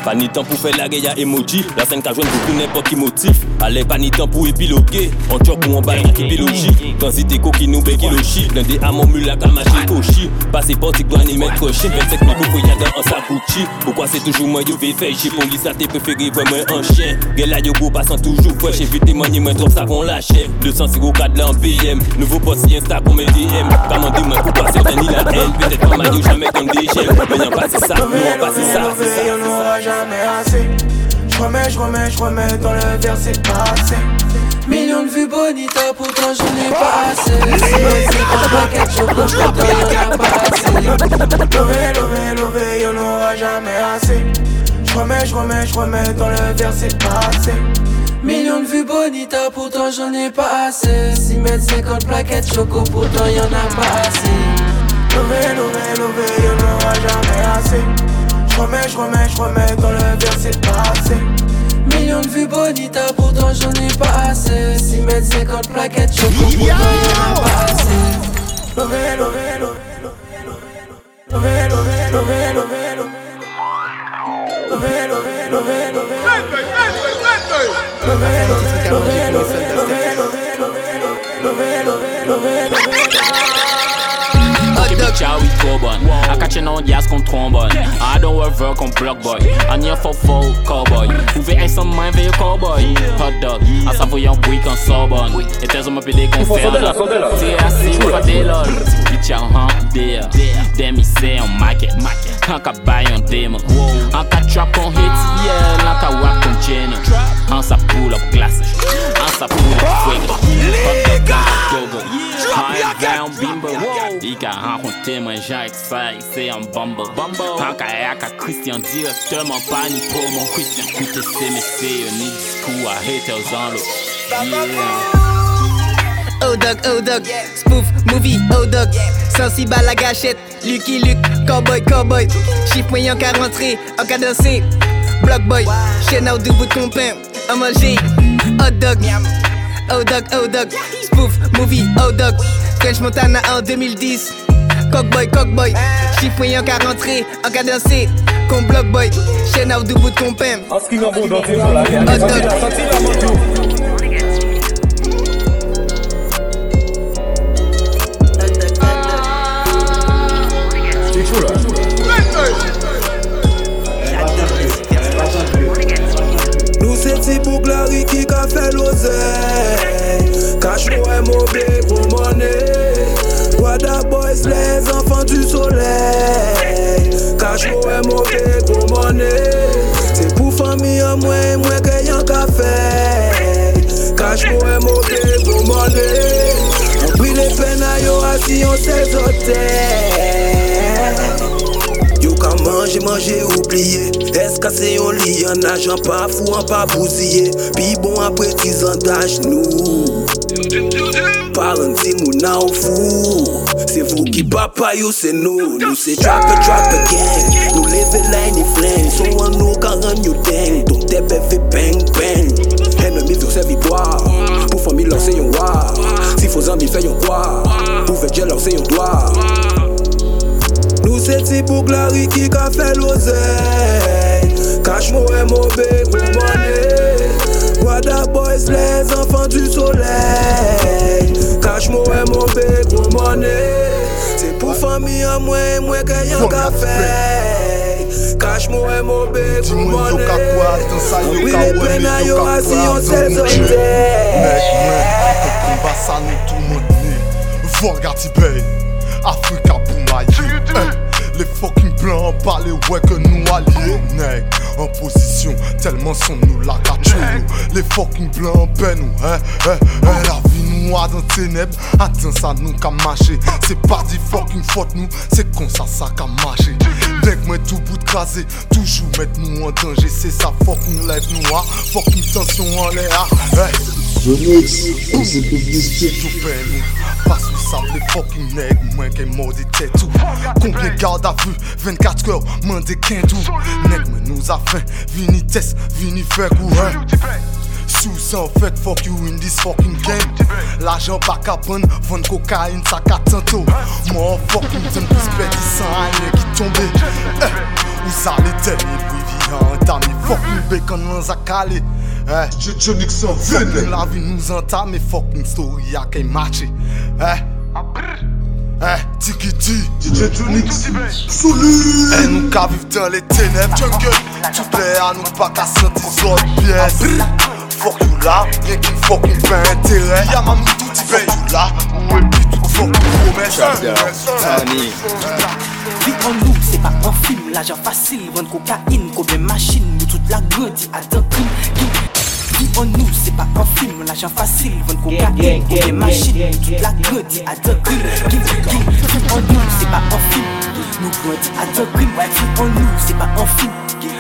Pas ni temps pour faire la guerre emoji. La scène qu'a joué pour n'importe qui motif. Allez, pas ni temps pour épiloguer. On chope pour on balle qui biologie. Quand c'était qui nous béki le chi. L'un des amants mula kamaché kochi. Passé pour tic douane, il met crochet. 25 000 pour y a dans un Gucci. Pourquoi c'est toujours moi, yo vais faire J'ai police à tes préférés, vraiment un chien. Gela yo go passant toujours fresh. J'ai vu témoigner, moi trop ça qu'on lâche. Le sang c'est au cadre là en BM. Nouveau poste, Insta pour mes DM. Comment dire, moi, pour passer un ni la haine? Peut-être pas mal, jamais comme des gemmes. Mais pas c'est ça, non, pas c'est ça
jamais assez. Je remets, je remets, je remets dans le verset passé. Millions de vues bonita, pourtant j'en ai pas assez. Si c'est pas je pas assez. Lové, lové, lové, y'en aura jamais assez. Je remets, je remets, je remets dans le verset passé. Millions de vues bonita, pourtant j'en ai pas assez. 6 mètres 50 plaquettes choco, pourtant y'en a pas assez. Lové, lové, lové, y'en aura jamais assez. Je remets, je remets, je remets dans le verset passé. Millions de vues bonita, pourtant j'en ai pas assez. 6 mètres 50 plaquettes, pourtant y'en a pas assez. Lové, lové, lové, lové, lové, lové, lové, lové. Lové, lové, lové, lové. Lové, lové, lové, lové, lové,
now we Coburn. I catchin' on jazz kon trombone. I don't work work on block boy. I need for full cowboy. Hoeveel eis aan mijn van je cowboy? Hot dog, als aan voor jouw boei kan sorbon. Et is om op je dik kon verder. TSC voor dealer. Bitch, jouw hand deal. Demi say on market. I can buy on demo. I can trap on hits. Yeah, like I walk on channel. Hans a pull up glasses. Hans sa pull up fuego. Hot dog, go go. High down bimbo. Ik kan haar gewoon timmen. Ika rencontré moi j'ai ça c'est un bumble. Haka yaka Christian directement pas ni promo Christian. Écoutez c'est mais c'est un discours à haters en l'eau. Yeah.
Oh dog, oh dog, spoof, movie, oh dog Sensible à la gâchette, Lucky Luke, cowboy, cowboy. Chiffre moyen qu'à rentrer, en cas danser Block boy, chaîne out ton pain, à manger Hot dog, oh dog, oh dog Spoof, movie, oh dog French Montana en 2010 Cockboy, cockboy, chiffon en cas rentré, en dansé, block boy, chaîne out du bout de ton pème. En ce qui m'en dans tes la
vie, Si bouk la ki ka fe loze Ka e mou les enfants du soleil. Cache est mauvais pour monnaie. C'est pour famille en moins, moins que y'en café. Cache est mauvais pour monnaie. On prie les peines à yo assis, on s'est Yo ka manje, manje, oubliye Eskase yon li, yon ajan pa fou, an pa bousille Pi bon apre tizan daj nou Parenting ou nan ou fou Se vou ki papa yo se nou Nou se trapper trapper gang. Nou leve lay ni fleng So an nou karan yo deng Don tepe fe peng peng Enemi vyo se vitwa Pou fami lor se yon wa Si fo zami se yon kwa Pou veje lor se yon dwa Nou se ti pou glari ki ka fe loze Kache mou e mou be pou mwane Wada boys les enfants du soleil. Kache mwen mwen pe kon mwone Se pou fami an mwen mwen ke yon ka fey Kache mwen mwen pe kon mwone Wile pena yo asi yon sel zonte
Mek mwen, eto komba sa nou tou modni Vorga ti bey, Afrika pou mayi Le fok fucking blancs parlent ouais que nous alliés Nèg, en position, tellement sont nous la cachou Les fucking blancs ben nous, hein, hein, hein La vie noire dans ténèbres, attends ça nous qu'a marché C'est pas dit fucking faute nous, c'est comme ça ça qu'a marché Nèg moi tout bout de crasé, toujours mettre nous en danger. C'est ça fucking nous, hein, fucking tension en l'air,
Jonix,
parce que ça les fucking nègres, moins qu'un mot de tête tout Combien garde à vue, 24 heures, mandé qu'un tout Nègre moi nous a fait, vini test, vini faire courir Sous ça en fait, fuck you in this fucking game. L'argent pas qu'à prendre, vendre cocaïne, ça qu'à tantôt Moi fucking donne plus petit sans rien qui tombait. Eh, Où ça les tels, et puis vivant, t'as mis fucking bacon un calé Eh, la vie nous entame, fucking story a qu'un Eh, eh, tiki-ti
DJ Jonix
Eh, nous qu'à vivre dans les ténèbres Jungle, à nous pas qu'à sentir autres pièces Fuck you là, rien qui fucking fait intérêt Y'a ma tout tu fais you là. Ou et puis tout promesse.
Vie en nous, c'est pas un film, l'argent facile, vendre cocaïne, combien machine, nous toute la grandi à deux crime. En nous, c'est pas un film, l'argent facile, vendre cocaïne, combien machine, nous toute la grandi à deux crime. Vie en nous, c'est pas un film, nous grandi à deux crimes. En nous, c'est pas un film.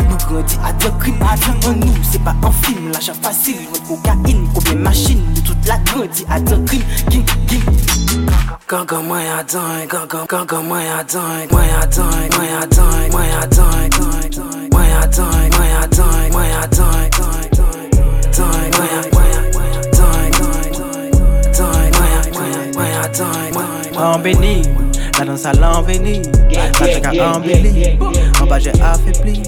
Nous grandi à deux crimes, en nous, c'est pas un film, l'argent facile, vendre cocaïne, combien machine, nous toute la grandi à deux crimes. Gaga moi a dingue, gaga gaga moi a dingue, moi a dingue, moi a dingue, moi a dingue, moi a dingue,
En béni, la danse à l'enveni, la jack a embelli, en bas j'ai affaibli,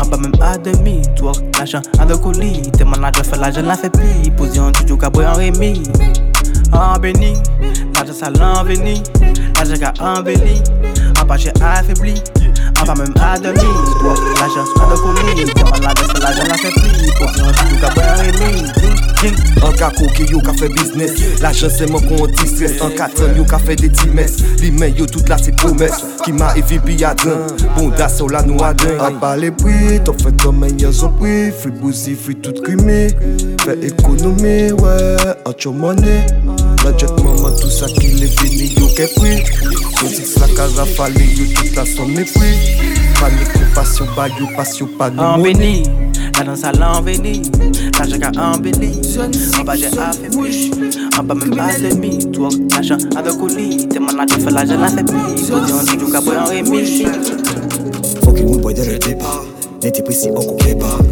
en bas même à demi, toi l'argent à deux colis, tes managers fait l'argent la fait pli, position du joue caboué en remis. En béni, la danse à l'enveni, la jack a embelli, en bas j'ai affaibli, en bas même à demi, toi. L'argent à deux colis, tes managers fait l'argent la fait pli, en remis.
An ka koke yo ka fe biznes L'ajan seman kon an ti stres An ka tan yo ka fe de ti mes Li men yo tout la se promes Ki ma evi pi adan Bon da so la nou adan An pa le pri, ton fe ton men yon zon pri Free bouzi, free tout krimi Fe ekonomi, wè, an chou money La jet maman tout sa ki yo ke pri la ka rafale yo tout la son mépris Panique, compassion, ba yo passion, pas de
En
money
béni, la danse à l'enveni, la jack a embelli, en bas j'ai affaibli, en bas même à demi, managers fait l'argent la
boy dès le départ N'était précis on coupait pas L'automne Petit cola ni tout en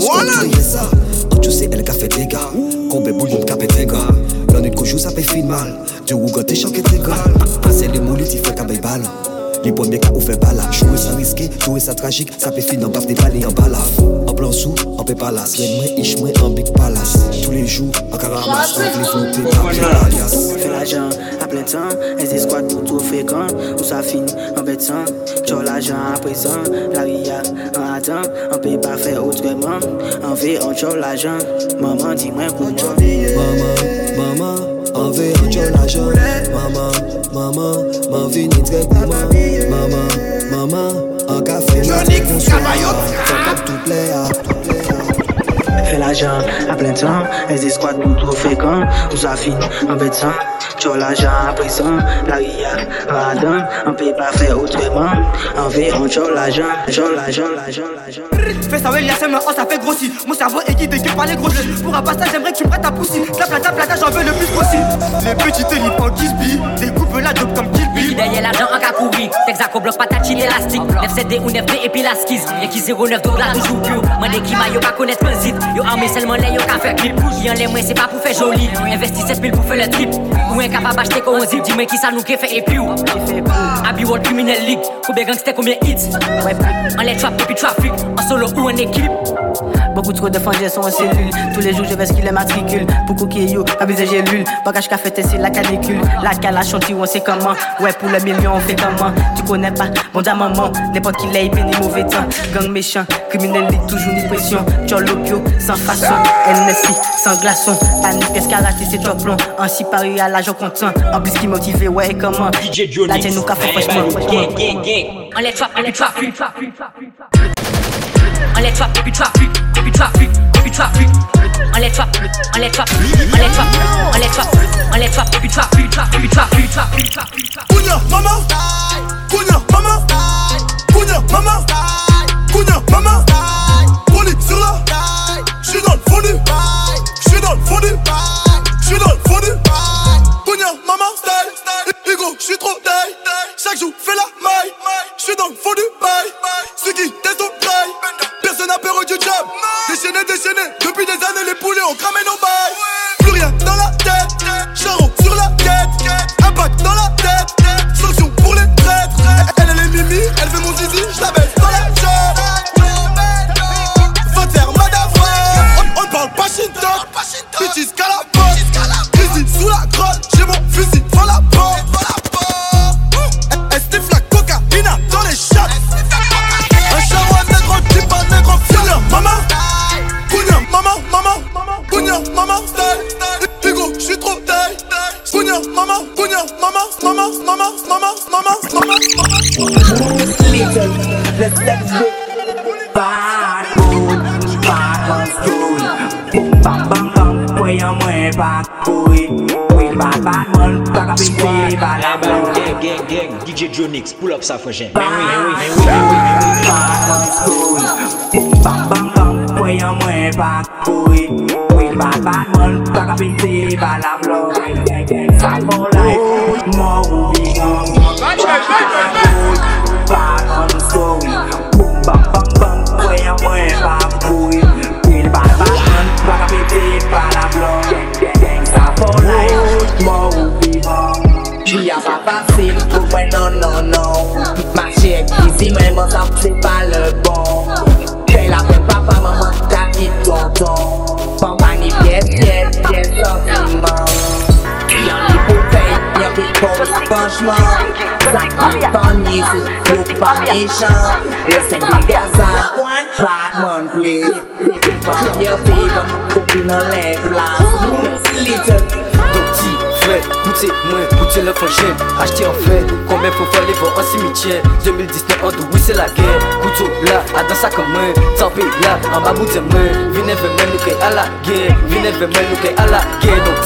Voilà.
squat ça. Quand tu sais elle qu'a fait des gars Combien bouillon qu'a fait des gars L'on est de joue ça fait fin mal. Du rougon t'es choqué des gars. Passer les moules t'y fait qu'à balle Les premiers cas ou fait balle Jouer sans risquer, jouer ça tragique. Ça fait fin en baf des balles en balaf En plan sous, en paix palace. Les moins ish moins en big palace. Tous les jours en caramas Avec les flotter papier alias
Fais l'argent à plein temps, des squats pour tout fréquent. Où ça finit en bêtant, tu l'argent à présent. La ria en attend, on peut pas faire autrement. En V, on chope l'argent. Maman, dis-moi pour moi.
Maman, maman, An ve an chon ajan Maman, maman, man vini tre kouman Maman, maman, an ka fe nan te konsuman Fok ap tou ple, ap tou ple
Fais l'argent à plein temps, et des squats pour tout fréquent. Où ça finit en bêtant, tu l'argent à présent. La ria attend, on peut pas faire autrement. En V, on chope l'argent, chope l'argent, l'argent, l'argent.
Fais ça, ouais, il y a ça, mais oh, ça fait grossir. Mon cerveau est guidé que par les grossis. Pour un passage, j'aimerais que tu me prêtes ta poussie. Ta plata, plata, j'en veux le plus possible. Les petits téléphones qui se billent.
Gagner l'argent en cas. Texaco bloc patatine élastique. 9 CD ou 9D et puis la skis. Y'a qui 09 donc là toujours pure. Moi des qui m'a yo pas connaître transit. Yo armé seulement les yo ka faire clip. Y'en les moins c'est pas pour faire joli. Investi 7000 pour faire le trip. Ou un capable acheter qu'on zip. Dis-moi qui ça nous qui fait et puis où. Abi World Criminal League. Combien gangster, combien hits? En les trap et puis trafic. En solo ou en équipe.
Beaucoup trop de fangés sont en cellule. Tous les jours, je vais ce qu'il les matricule. Beaucoup qui yo, j'ai l'huile. Bagage qu'a fait c'est la canicule. La calache, on sait comment. Ouais, pour le million, on fait comment. Tu connais pas, bon da maman. N'importe qui l'a ni mauvais temps. Gang méchant, criminel, toujours ni pression. Tcholopio, sans façon. NSI, sans glaçon. Panique, escalade, c'est trop plomb. Ainsi paru à l'agent content. En plus, qui motivé, ouais, comment. DJ Johnny. La tienne nous fait franchement.
On les trap, on les trap, trap, on les trap, on les trap, on les trap, et puis trafic, et puis trafic, trafic, trafic.
Kounya, maman, Kounya, maman, Kounya, maman, Kounya, maman. Police sur la, j'suis dans le fondu, j'suis dans le fondu, j'suis dans le fondu. Kounya, maman, style, Hugo, j'suis trop taille. Chaque jour, fais la maille, j'suis dans le fond du bail. Ceux qui testent n'a peur du job. Déchaîné, déchaîné, depuis des années, les poulets ont cramé nos bails. Plus rien dans la tête, charron sur la tête, impact dans la tête, sanction pour les traîtres. Elle, est mimi, elle veut mon zizi, j'la
Bad bad bad bad, bad bad, bad
gang, DJ Jonix, pull up ça, frangin.
Bad, bad on story. Boom, bam, bam, bam. Bad Bad bad man, tak apiti, bad la blok Sak moun life, moun wou bi gong Bad moun, bad man sou Boum bam bam bam, kwen mwen bam kouy Pil bad bad man, tak apiti, bad la blok Sak moun life, moun wou bi gong Jwi a pa pasil, pou mwen non non non Ma chek disi mwen monsan, se pa le bon Kè la pen papa, maman, ta ki tonton franchement. Ça fait panier, c'est pas méchant. Le c'est des garçons, Batman, please. Y'a des femmes, copine, enlève la. Little.
goûtez moins, goûtez le Acheter en fait, combien faut faire les voix en cimetière 2019 en oui c'est la guerre Couteau là, à dans ça comme moi Tampé là, en bas bout de main Venez moi, nous à la guerre Venez moi, nous à la guerre Donc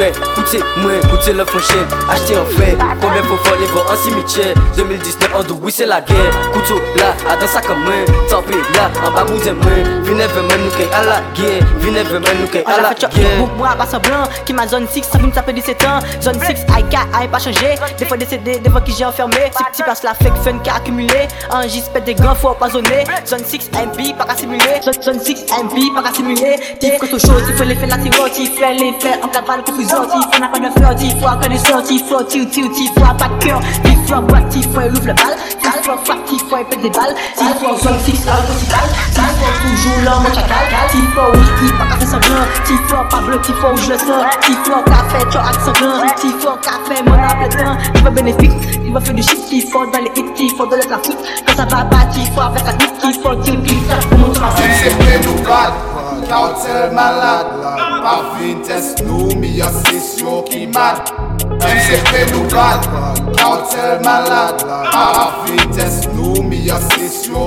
frère, goûtez moins, goûtez le prochain Acheter en fait, combien faut faire les voix en cimetière 2019 en oui c'est la guerre Couteau là, à dans ça comme moi Tampé là, en bas bout de main Venez vers moi, nous à la guerre Venez vers moi, nous à la guerre
Moi, pas blanc, qui m'a zone 6, ça vient taper 17 ans. Zone 6, IK, I pas changé. Des fois décédé, des fois qui j'ai enfermé. Ces petits places la fake fun qui a accumulé. Un J pète des grands, faut empoisonner. Zone 6, MP, pas qu'à simuler. Zone, zone 6, MP, pas qu'à simuler. T'es côté chaud, tu fais l'effet la tiro, tu fais l'effet en cavale, confusion. Tu fais n'a pas de tu fois connaissance, tu fois, tu, tu, tu fois pas de cœur. Tu fois boîte, tu fois ouvre le bal. Tu fois frappe, tu fois pète des balles. Tu fois zone 6, à l'hôpital. Tu fois toujours l'homme au chacal. Tu fois whisky, pas faire semblant. Tu fois Pablo, tu fois où je le sens. Tu fois café, tu as accent blanc. Tu fois café, mon âme le. Tu vas bénéfice, tu vas faire du shit, tu fois dans les hits, tu fois dans le trafic. Quand ça va pas, tu fois avec la tu fois, tu tu pour mon trafic.
ka ou tel malad la Pa fin test nou mi asis yo ki mad. Mèm se fe nou bad. Cartel malade Pa fin test nou, mi a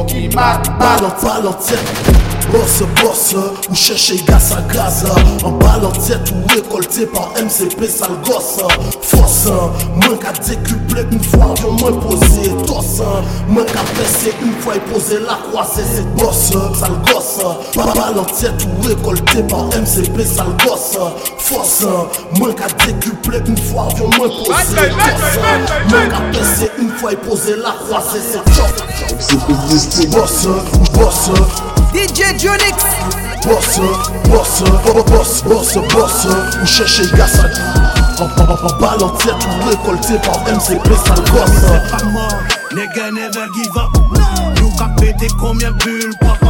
ki
bosse, bosse, ou chercher gaz à gaz En ballon tête ou récolté par MCP sale gosse. Force, moins qu'à décupler une fois que moins posé Tosse, moins qu'à presser une fois et poser la croisée C'est bosse, sale gosse. Ballon tête ou récolté par MCP sale gosse. Force, moins qu'à décupler une fois faut moins Mwen ka pese une fois et poser la croisée c'est chop Boss, boss
DJ Jonix
Boss, boss, boss, boss, boss Ou chercher gaz En balle en tête récolté par MCP sale gosse
pas mort, never give up Nous ka pété combien bulles, pop,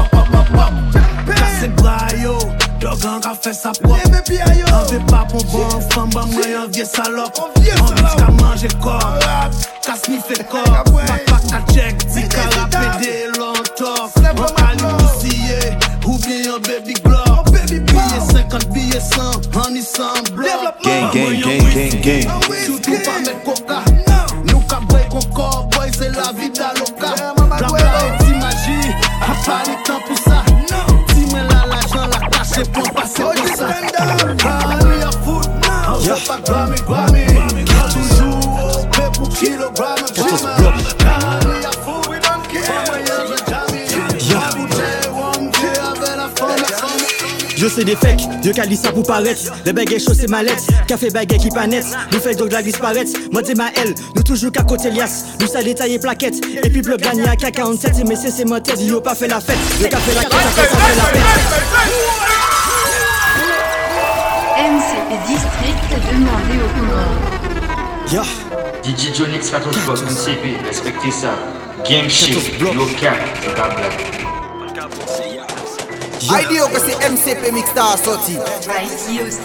Dogan ka fe sa prop Anve pa pou bon fam Ba mwen yon vie salop Anvis ka manje kor Ka snife kor Pak pak ka chek Di ka rapede lontok An kali mousiye Oubli yon baby glop Biye 50, biye 100 An isan blok
Gang, gang, gang, gang, gang.
Soutou pa met koka Nou ka brey kon kor Boy se la vida loka Blabla eti maji A pali pas Grammy, Grammy Toujours au paix pour kilogramme, Allez à foot, we don't care Moyen de bouteille, one day avec la femme, la femme
Je sais des fakes, Dieu qu'a ça pour paraître. Les baguettes chauds c'est ma lettre, café baguette qui pas net. Nous fait donc la disparaître. Moi dis ma L, nous toujours qu'à côté lias. Nous ça détaillé plaquette. Et puis bleu gagné à K47, mais c'est c'est mon tête, yo pas fait la fête. Le café la après ça fait la fête.
MCP District demandé au Comores.
Ya,
DJ spot, MCP, respectez ça. Gang shit, no cap, c'est pas blague.
Ideo que c'est MCP sorti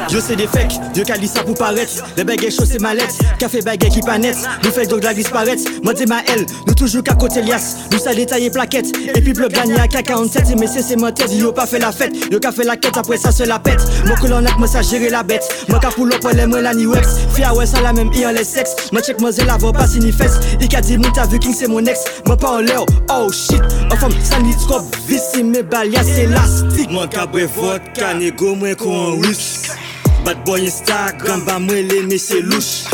Je sais des fakes, Dieu qu'a ça pour paraître. Les baguettes chauds c'est ma lettre, café baguette qui pas. Nous fait donc la disparaître. Moi dis ma L, nous toujours qu'à côté lias. Nous ça détaillé plaquette. Et puis bleu gagné à K47, mais c'est c'est mon tête, yo pas fait la fête. Yo qu'a fait la quête, après ça se la pète. Moi que l'on a moi ça gérer la bête. Moi qu'a pour les moi la ni wex. Fia ouais ça la même i en les sexe. Moi check moi la voix pas signi fesse. Il qu'a dit mon t'as vu king c'est mon ex. Moi pas en l'air, oh shit. En forme, ça ni trop mes balias c'est politik Mwen kabre vod, kane go mwen kon rous Bad boy Instagram, ba mwen le mesye louch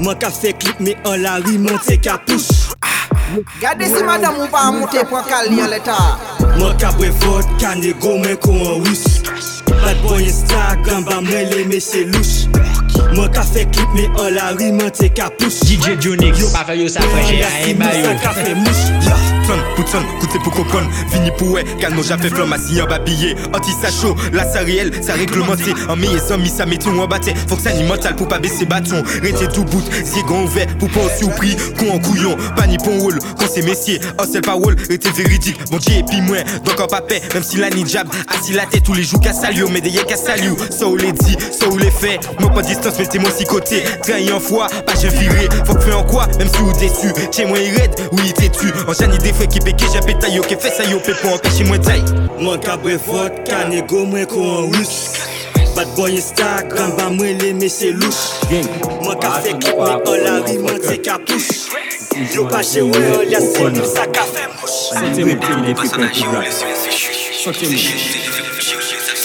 Mwen ka fe klip me an la ri, mwen te ka pouch
Gade si madam ou pa amoute pou akal li an
leta Mwen kabre vod, kane go mwen kon rous Bad boy Instagram, ba mwen le mesye louch Mwen ka fe klip me an la ri, mwen te ka pouch
DJ Jonix, pa fe yo sa freje a
ema yo
Fun, poutson, coûté pour cocon, fini pour ouais, calme j'ai fait flamme assis en babillé, anti ça chaud, là ça réel, ça réglementé, en meilleur sans mis ça met tout en batté, faut que ça ni mental pour pas baisser bâton, rester tout bout, grand ouvert, pour pas aussi au prix, con en couillon, pas ni bon rôle, quand c'est messier, oh c'est pas rôle, rester véridique, bon Dieu et puis moi, donc en papier, même si la ni jab, assis la tête tous les jours qu'à salio, mais des yeux qu'à salio, ça ou les dit, ça ou les fait, moi pas distance, mais c'est mon si côté, trahi en fois, pas je viré, faut que fait en quoi, même si vous déçu, chez moi il raide, il tu. En ai fwe ki beke jè peta yo ke fè sa yo pe pou anpeche mwen
tay Mwen kabre vod, kane go mwen kon an rous Bad boy Instagram ba mwen le me se louche. Mwen ka fè klip me an la ri mwen te katouche Yo pa che wè an la se nip sa ka fè mouche.
Sente mwen pè mwen pè mwen pè mwen Sente mwen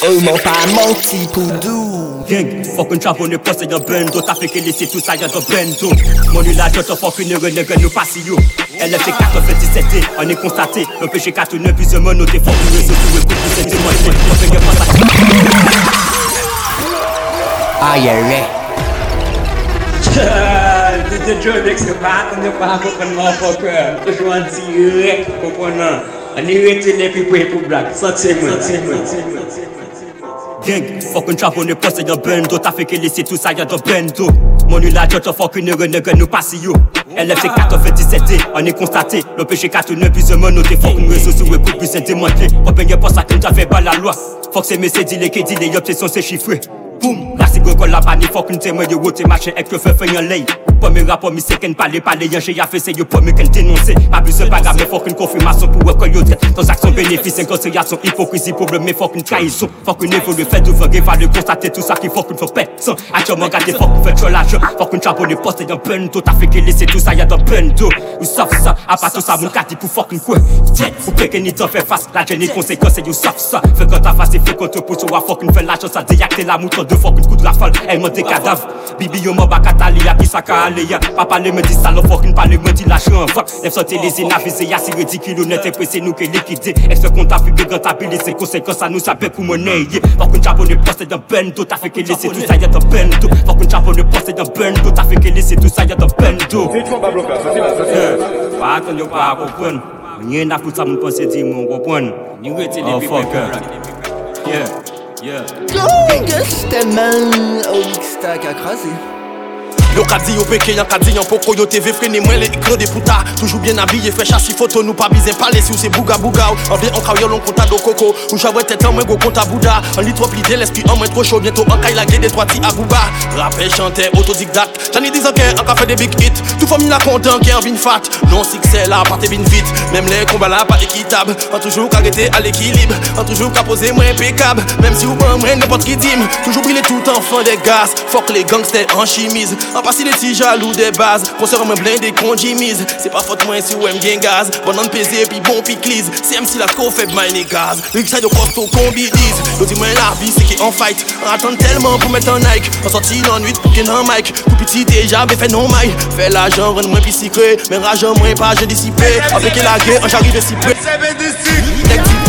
Oh mwen pa manti pou dou.
Gang, fok un travon ne pose yon bendo Ta feke lisi tout sa yon do bendo Mwen yon la jote fok yon nere nere nou pasi yo. LFG 97D, on est constaté. Un péché 49, puis se monoté. Fort du réseau, tout est pour c'est démontré. On fait que face à.
Aïe, aïe. T'es
déjà avec ce pas, on n'est pas comprendre mon fucker. Toujours anti-rec, comprenant. On est retiré puis pour blague. Sentez-moi, sentez-moi,
sentez-moi. Gang, fucking trap, on est posé dans Bendo. T'as fait que laisser tout ça, y'a dans Bendo. Mon nul là, je te fuck une nègre, nous passe yo. LFC 97, on est constaté. Le péché 4, 9, plus de mono, t'es fuck une réseau sur écoute, plus c'est démontré. Open y'a pas ça qu'on t'a fait pas la loi. Fuck c'est mes c'est les qui dit les obsessions c'est chiffré Boum, la cigo kon la pani fuck une témoin de wote machin ek que fait fait un lay Premier rapport mi se ken parler parler yan j'ai fait c'est yo premier ken besoin pas grave mais fuck une confirmation pour que yo traite Transaction bénéfice inconsidération hypocrisie problème mais fuck une trahison. Fuck une évolue fait d'ouvrir évaluer constater tout ça qui fuck une faut personne Actuellement regardez fuck une fait trop l'argent Fuck une chapeau de poste dans bendo T'as fait que laisser tout ça y'a dans bendo Ou à part tout ça mon quartier pour fuck une quoi? Tiens, ou que ni t'en fait face. La gêne conséquence et you sauf ça. Fait quand t'as face et fait contre pour toi fuck une fait l'argent ça déacte la mouton de fuck une coup blafal, el mwen de kadav Bibi yo mwen baka tali ya, ki sa ka ale ya Papa le mwen di salon fok, mwen pale mwen di lache an vok Nef sote le zina vize ya, si redikilo net e prese nou ke likide Ek se konta fi be rentabilize, konsekans a nou sabe pou mwen eye Fok un japon e poste dan bendo, ta feke lese tout sa ya dan bendo Fok un japon e poste dan bendo, ta feke lese tout sa ya dan bendo
Ti chwa ba bloka, sa ti la, sa ti la
Pa atan yo pa akopwen Mwenye na fouta mwen pense di mwen akopwen Ni wete le bi pe pe Yeah. Yeah.
Go! que mal au stack à craser.
Yo ka di yo peke, yan ka di yan poko Yo TV frene mwen le ikre de puta Toujou bien habillé, fè chasi photo Nou pa bizen pale si ou se bouga. Bouga ou An vle an kraw yo lon konta do koko Ou javwe tete an mwen go konta bouda An li trop lide l'esprit an mwen tro chaud? Bientôt an kay la gede trois ti abouba Rappel, chante, autodidacte J'en ai dis an ken, an ka fè de big hit Tout fòm la kontan ki an vin fat. Non succès la parte vin vite. Même les combats la pas équitable. An toujou ka rete à l'équilibre. An toujou ka pose mwen impeccable. Même si ou ban mwen n'importe qui dim Toujours briller tout enfant des gaz. Fuck les gangsters en chemise. An pas si les petits jaloux des bases. Consoeur me blindé qu'on mise C'est pas faute moins si ou aime gaz. Bon an pesé puis bon piclise. C'est même si la co fait mal les gaz. Rick ça de costaud combi dise. L'autre moi vie c'est qui en fight? On attend tellement pour mettre un Nike. On sortit dans nuit pour qu'il un mic. Pour petit déjà, mais fait non maille. Fait l'argent, rendre moins psyché. Mais rage moins pas, j'ai dissipé. Appliquer la guerre, j'arrive si peu.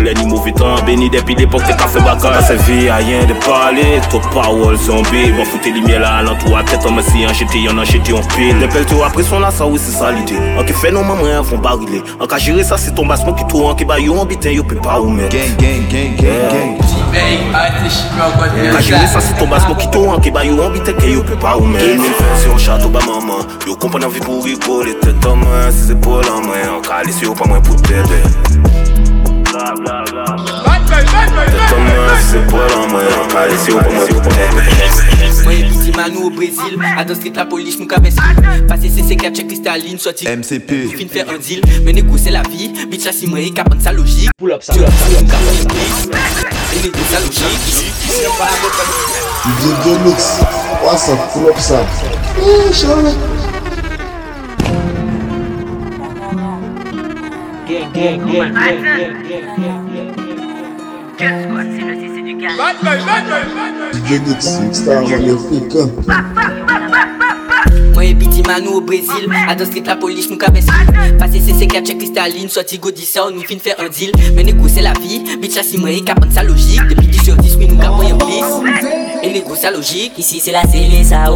les
ni mauvais temps Béni depuis l'époque t'es café bacal Ça vie à rien de parler Trop power zombie Bon foutre les miels à l'entour à tête en Si en jeté y'en a jeté en pile. Les pelleteaux après son là ça oui c'est ça l'idée. En qui fait non maman vont bariller En cas gérer ça c'est ton bassement qui tourne En qui bat yo en bitin yo peut pas ou mettre. Gang gang gang gang gang. Ka jure sa si ton bassement qui tourne En qui bat yo en bitin que yo peut pas ou mettre. Si on château ba maman Yo comprend envie pour rigoler Tête en main si c'est pour la main. En cas laisse yo pas moins pour t'aider Se polan mwen an kalesi ou pou mwen pou
Mwen epiti manou ou Brezil Adan street la polis nou ka benskip Pase se sekap chek
kristalin Soti.
Fin fè an dil Mwen e kouse la vi. Bitch la si mwen e kapan sa logik. Poul op sa. Mwen e kouse sa
logik. Mwen e kouse sa logik. What's
up, poul op sa. Eee, chan
DJ Dixie.
Mwen e biti la polish nou ka besil Pase se se check kristalin Soti go disa ou nou fin un deal. Men e go la vi Bitch si mwen e sa logik Depi 10 sur 10 mi nou ka pon yon plis ne go sa
logik Isi se la sele sa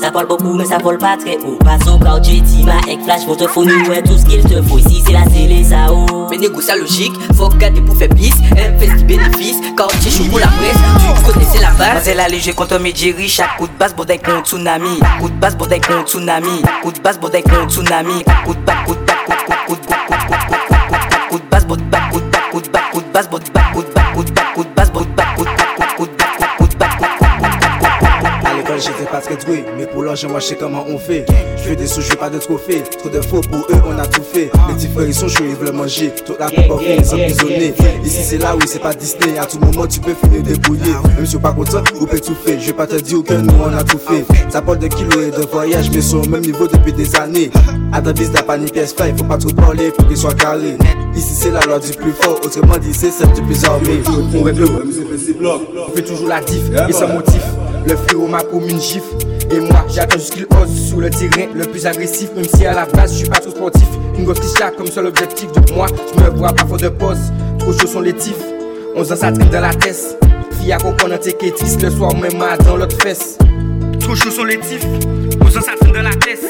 ça parle beaucoup, mais ça vole pas très haut. Passe au quartier, ma avec flash, photophonie, ouais, tout ce qu'il te faut. Ici, c'est la télé, ça haut.
Mais négo, ça logique, faut garder pour faire bis. Elle fait ce bénéfice, quartier, chou pour la presse. Tu connaissais la base.
Elle allégée contre mes riche, à coup de basse, bordel contre tsunami. Coup de basse, bordel contre tsunami. Coup de basse, bordel contre tsunami. Coup de basse, coup de basse, coup de basse, coup de basse, coup de basse, coup de basse,
pas très doué, mais pour l'argent moi je sais comment on fait. Je fais des sous, je veux pas de trophées. Trop de faux pour eux, on a tout fait. Les petits frères ils sont chauds, ils veulent manger. Toute la coupe en fait, ils sont emprisonnés. Ici c'est là où c'est pas Disney. À tout moment tu peux finir débrouiller. Même si tu pas content, on peut tout faire. Je vais pas te dire que nous on a tout fait. Ça parle de kilos et de voyage, mais sont au même niveau depuis des années. À ta bise, t'as pas ni pièce il faut pas trop parler, faut qu'il soit carré. Ici c'est la loi du plus fort, autrement dit c'est celle du plus armé. On règle
On fait toujours la diff et sans motif. Le frérot m'a comme une gifle. Et moi, j'attends juste qu'il ose sur le terrain le plus agressif. Même si à la base, je suis pas trop sportif. Une cliché comme seul objectif. Donc moi, je me vois pas faute de pause. Trop chaud sont les tifs. On se ça tripe dans la tête. Fille à comprendre le soir, même dans l'autre fesse. Trop chaud sont les tifs. On se ça tripe dans la tête.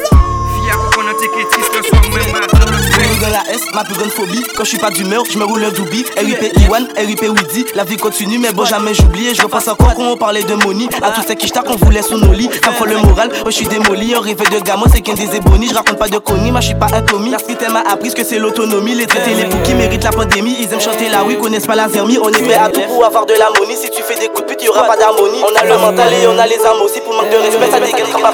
La S,
ma plus grande phobie. Quand je suis pas d'humeur, je me roule un doubi. RIP Iwan, RIP Widi, la vie continue, mais bon, jamais j'oublie. Je repasse encore quand on parlait de money. À tous ces qui qu'on voulait sous nos lits. Ça le moral, oh, je suis démoli. Un rêve de gamin, c'est qu'un des ébonies. Je raconte pas de conneries, moi je suis pas un Tommy. La street m'a appris que c'est l'autonomie. Les traités, les qui méritent la pandémie. Ils aiment chanter la oui, connaissent pas la zermie. On est prêt à tout pour avoir de l'harmonie. Si tu fais des coups de pute, y'aura pas d'harmonie. On a le mental et on a les âmes aussi. Pour manque de respect, ça dégaine comme pas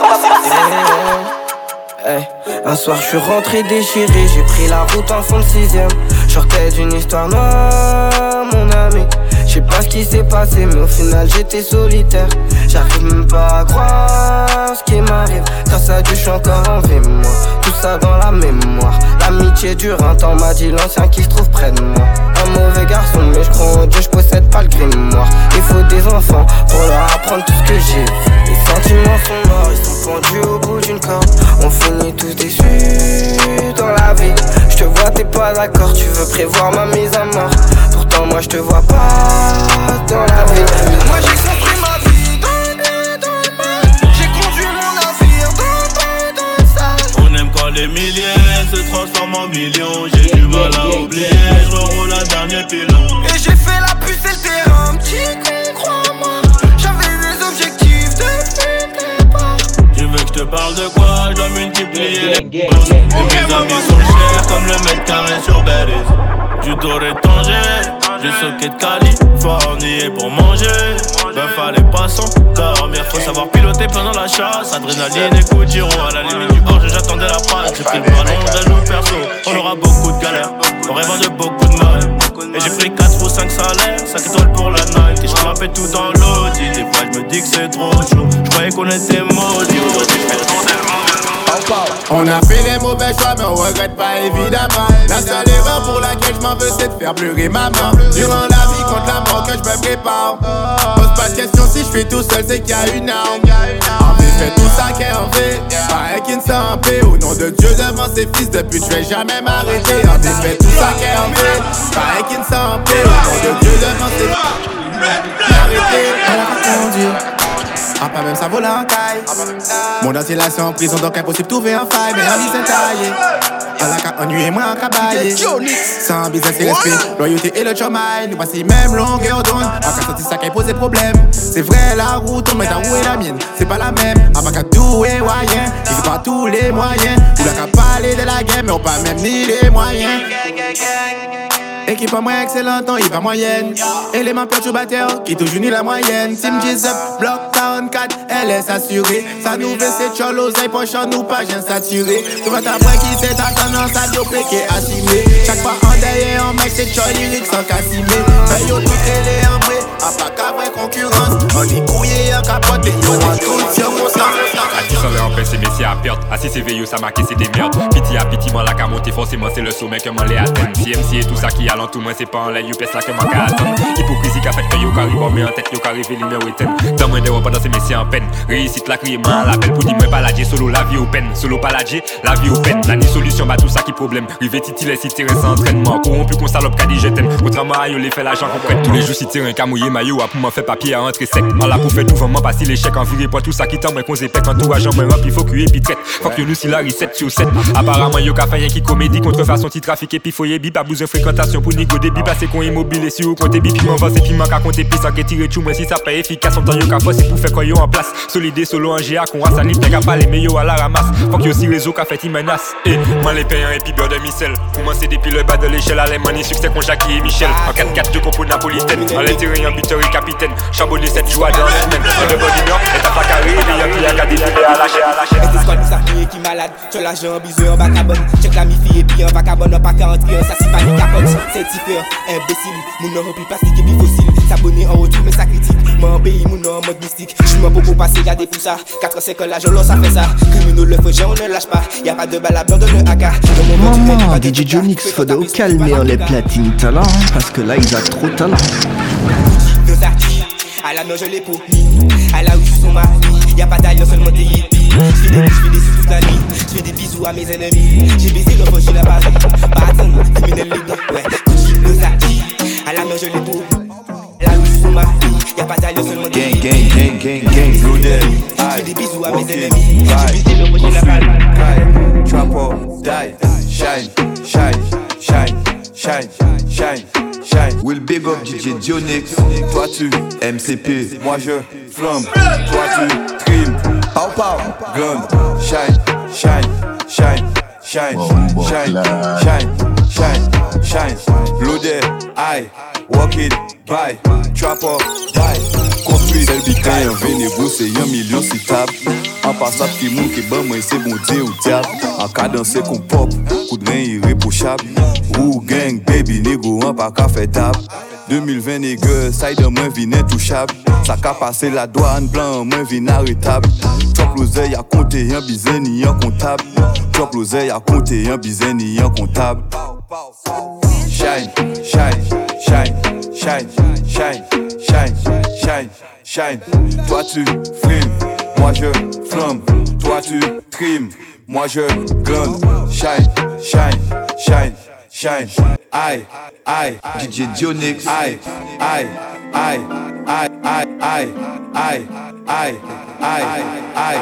un soir je suis rentré déchiré, j'ai pris la route en fond de sixième. Sortais d'une histoire noire, mon ami. Sais pas ce qui s'est passé, mais au final j'étais solitaire. J'arrive même pas à croire ce qui m'arrive. Quand ça Dieu, je suis encore en vie, moi. Tout ça dans la mémoire. L'amitié dure un temps, m'a dit l'ancien qui se trouve près de moi. Un mauvais garçon, mais je crois en Dieu, je possède pas le grimoire. Il faut des enfants pour leur apprendre tout ce que j'ai Les sentiments sont morts, ils sont pendus au bout d'une corde. On finit tous déçus dans la vie. Je te vois, t'es pas d'accord, tu veux prévoir ma mise à mort. Moi je te vois pas dans la vie. Moi j'ai construit ma vie dans le J'ai conduit mon navire dans sale.
On aime quand les milliers se transforment en millions. J'ai du mal à oublier, je roule un dernier pilon.
Et j'ai fait la puce et le terrain, petit con, crois-moi. J'avais des objectifs depuis le départ.
Tu veux que je te parle de quoi? Je dois multiplier les Et mes amis sont chers comme le mètre carré sur Berries. Du tour étranger, j'ai soqué de Californie pour manger. Ben fallait pas s'endormir, faut savoir piloter pendant la chasse. Adrénaline et coup à la limite du orge, j'attendais la passe. J'ai pris le ballon de nous perso, on aura beaucoup de galères. On rêve de beaucoup de mal. Et j'ai pris 4 ou 5 salaires, 5 étoiles pour la night. Et je tout dans l'audit. Des fois je me dis que c'est trop chaud. Je croyais qu'on était maudits, aujourd'hui je fais le tour
on a fait les mauvais choix, mais on regrette pas évidemment. La seule erreur pour laquelle je m'en veux, c'est de faire pleurer maman. Durant la vie contre la mort que je me prépare. Pose pas de question si je suis tout seul, c'est qu'il y a une arme. En fait, fais tout ça qu'est en fait. Pareil qu'il ne s'en paix. Au nom de Dieu, devant ses fils de pute, je vais jamais m'arrêter. En fait, fais tout ça qu'est en fait. Pareil qu'il ne s'en paix. Au nom de Dieu, devant ses fils. Ah, pas même ça vole en caille. Mon oscillation en prison, donc impossible de trouver un faille. Mais un vie taillé. À la carte ennuyé, moi en cabaye. Sans business et respect, loyauté et le chômage. Nous voici même longueur d'onde. En cas ça qui pose problème. C'est vrai, la route, on met ta roue et la mienne. C'est pas la même. À pas qu'à tout et moyen. Il pas tous les moyens. Ou la qu'à parler de la guerre, mais on pas même ni les moyens. Équipe à moins excellente, il va moyenne. Élément perturbateur qui toujours ni la moyenne. Team Jesus, Block Town 4, elle est assurée. Sa nouvelle c'est cholo, c'est pochon, nous pas bien saturé. Tu vas t'apprendre qui c'est ta tendance à doper qui est assumé. Chaque fois en derrière, en mec, c'est chol lyrique sans cassimer. Mais yo, tout qu'à tient mon sang.
Assis sans leur empêcher, mais c'est à. Assis c'est veilleux, ça m'a c'est des merdes. Piti à piti, moi la qu'à monter, forcément c'est le sommet que moi les atteint. CMC et tout ça qui a tout moi c'est pas en l'air, you pèse là que moi qu'à attendre. Hypocrisie a fait que yo carré bon, mais en tête yo carré numéro éteint. Dans moins de repas dans ces messieurs en peine. Réussite la crier, man, l'appel pour dire moi pas la solo la vie au peine. Solo pas la vie au peine. La ni solution, bah tout ça qui problème. Rivet titi les si terrain sans entraînement. Corrompu qu'on salope qu'a dit je t'aime. Autrement, yo les fait l'argent qu'on prête. Tous les jours si terrain qu'à mouiller maillot, à pour m'en faire papier à entrer sec. Mal là pour faire tout vraiment passer l'échec en viré pour tout ça qui t'en qu'on zépète. Entourage en moins rempli, faut cuire puis traite. Faut que nous si la reset sur 7. Apparemment, yo qu'a fait qui comédie contre façon ti trafic et puis foyer bip, pas besoin fréquentation pour nigo débit, passer qu'on immobilier si vous comptez bip, m'en va c'est puis manque à compter puis ça qui tire tout, moi si ça paye efficace, on temps yo qu'a c'est pour faire quoi yo en place. Solide solo en GA, qu'on a sa t'es qu'à pas les meilleurs à la ramasse. Faut que aussi réseau qu'a fait menace. Et moi les payants et puis beurre de micelle. Commencer depuis le bas de l'échelle, à les succès qu'on Jackie et Michel. En 4-4 de compo napolitaine, en l'intérieur en et capitaine. Chambonné 7 joueurs dans la semaine. En le body nord, et tape la carré, et y'a qui a gardé à lâcher, à lâcher.
Et c'est squad nous qui malade, tu la jambe, bisou en vagabond. Check la mi-fille et puis en vagabond, on pas qu'à entrer, ça c'est pas une capote. C'est type imbécile, mon nom rempli plastique et puis fossile. S'abonner en retour, mais ça critique. Mon pays, mon nom en mode mystique. J'suis moi pour passer, garder pour ça. 4 5 ans, la jolo, ça fait ça. Criminel, le feu, on ne lâche pas. Y'a pas de balle à blanc dans le AK.
Maman, DJ Jonix, faut de calmer en les platines talent. Parce que là, ils ont trop de
À la main, je l'ai pour À la où je suis ma Y'a pas d'ailleurs, seulement des hippies. J'fais des j'fais des sous toute la nuit. J'fais des bisous à mes ennemis. J'ai baisé le feu, j'suis la Paris. Barton, criminel, les gars. Ouais, À la main, je l'ai pour Là où je suis Y'a pas d'ailleurs, seulement des
hippies. Gang, gang, gang, gang, gang.
J'fais des bisous à mes ennemis. J'ai baisé la Paris.
Die, shine, shine, shine. shine, shine, shine. Will big up DJ Dionix. Toi tu MCP, moi je flambe. Toi tu trim. Pow pow, gun. Shine, shine, shine, shine, shine, shine, shine, shine. Loaded, I walk it by. Trapper, die. konstruy Sel bitay an ve nego se yon milyon si tab An pasap ki moun ki ban mwen se bondi ou diap An ka danse kon pop, kout ren irepochab Ou gang baby nego an pa ka fe dab 2020 nege, say dan mwen vin entouchab Sa ka pase la doan blan mwen vin aretab Trop loze ya konte yon bizen ni yon kontab Trop loze ya konte yon bizen ni yon kontab Shine, shine, shine, shine, shine. Shine shine, shine. Toi tu frimes, moi je flamme. Toi tu trimes, moi je glande. Shine, shine, shine, shine. Aïe, aïe, DJ Dionix. Aïe, aïe, aïe, aïe, aïe, aïe, aïe, aïe, aïe, aïe,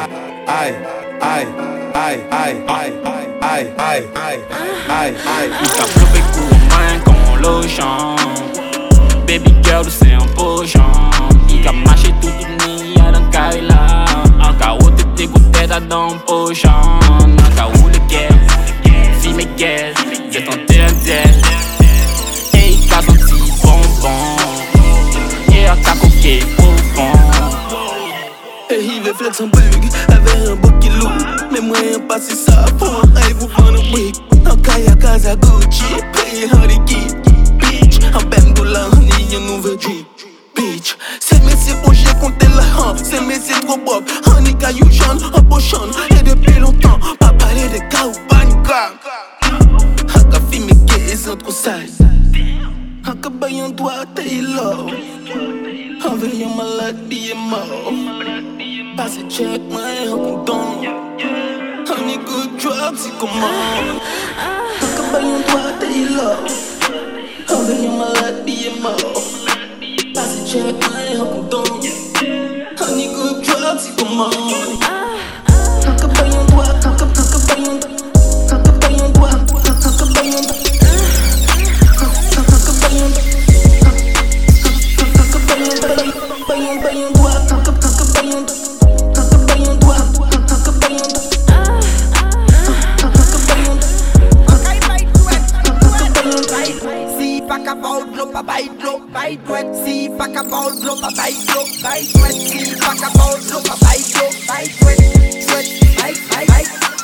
aïe, aïe, aïe, aïe, aïe, aïe, aïe, aïe, aïe, aïe.
Il t'a flopé pour main qu'on lochant baby girl do seu bojão Fica macho e tudo nia dan kaila Anka ote te kuteta dan bojão Anka ule gel, fime gel Je ton ten zel Ei ka son ti bonbon. E a ka koke
bonbon Ei ve flex an bug, ave an boki lou Me mwen an pasi sa fon, ay vou an Anka ya kaza Gucci, pay 100 ki un bend de la honey, you know the Bitch, c'est mes c'est j'ai la han. C'est c'est. Honey. Et depuis longtemps, pas parler de cas ou. Haka qui est size. Haka bayon doigt et love. Envoyé maladie et mort. Passé check, moi, un. Honey, good job, c'est? Haka bayon doigt. Cause I hear my life be a mouth Pass a check, I ain't helping dumb Honey, good drugs, you come on. Talk about your work, talk about your work Talk about your work, talk about your
work. pa bailo, bailo et si pa ka bailo, pa bailo, bailo et si pa ka bailo, pa bailo, bailo et si pa ka bailo, pa bailo, bailo et si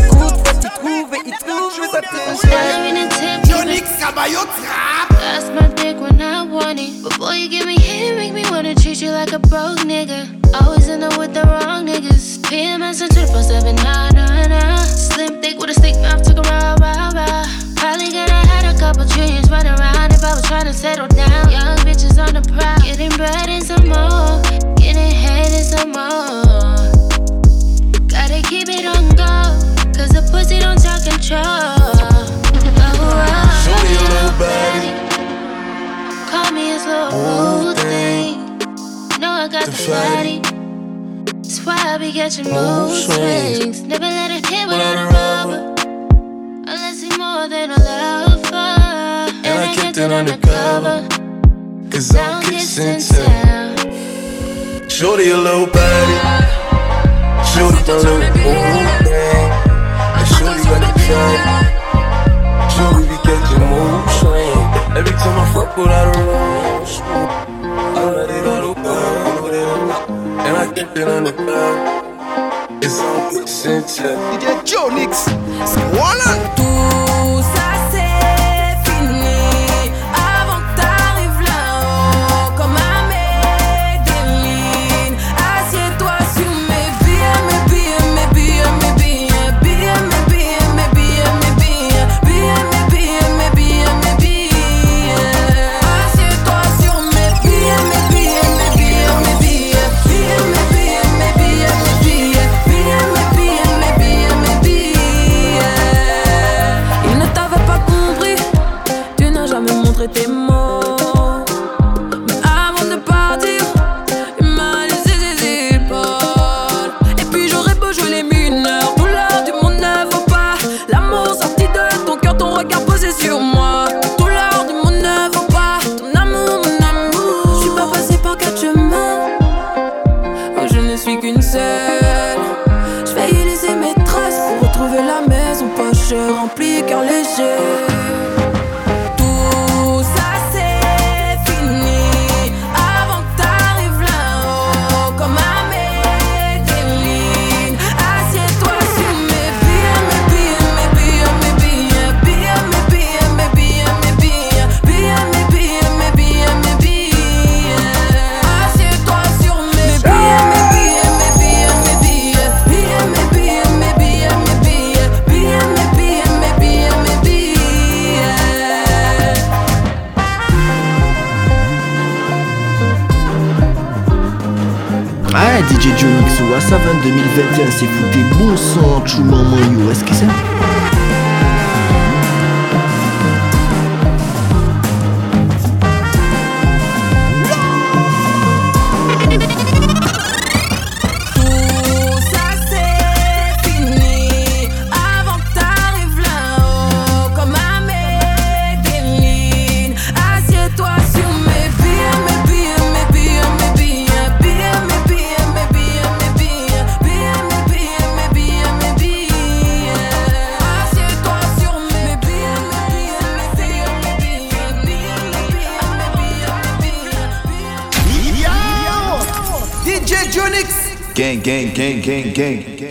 coûte, fouette, il trouve et il trouve, je ça te
Jonix Caballo Trap. That's my dick when I want it. Before you give me hit, make me wanna treat you like a broke nigga. Always in there with the wrong niggas. PMS and 24 7, nah, nah, nah. Slim thick with a stick mouth, took a rah, rah, rah. Probably gonna had a couple trillions running around if I was trying to settle down. Young bitches on the prowl, getting bread and some more. Getting head and some more. Gotta keep it on go, cause the pussy don't talk control. Oh, oh,
Show me your oh. little body.
Call me a slow thing. Know I got the body. That's why I be catching mood swings. Never let it hit without a rubber. Unless it's more than a lover. And I kept it undercover.
Cause I'm kissing too. Shorty a little body. Shorty a little ooh. And Shorty at the time. Be catching swing. Every time I fuck with her, I don't know. And I kept it on the ground. It's all good since
DJ Jonix, Squallan. Remplis cœur
Savane 2021 c'est foutu. Bon sang chou maman yo est-ce que c'est
gang, gang, gang, gang, gang.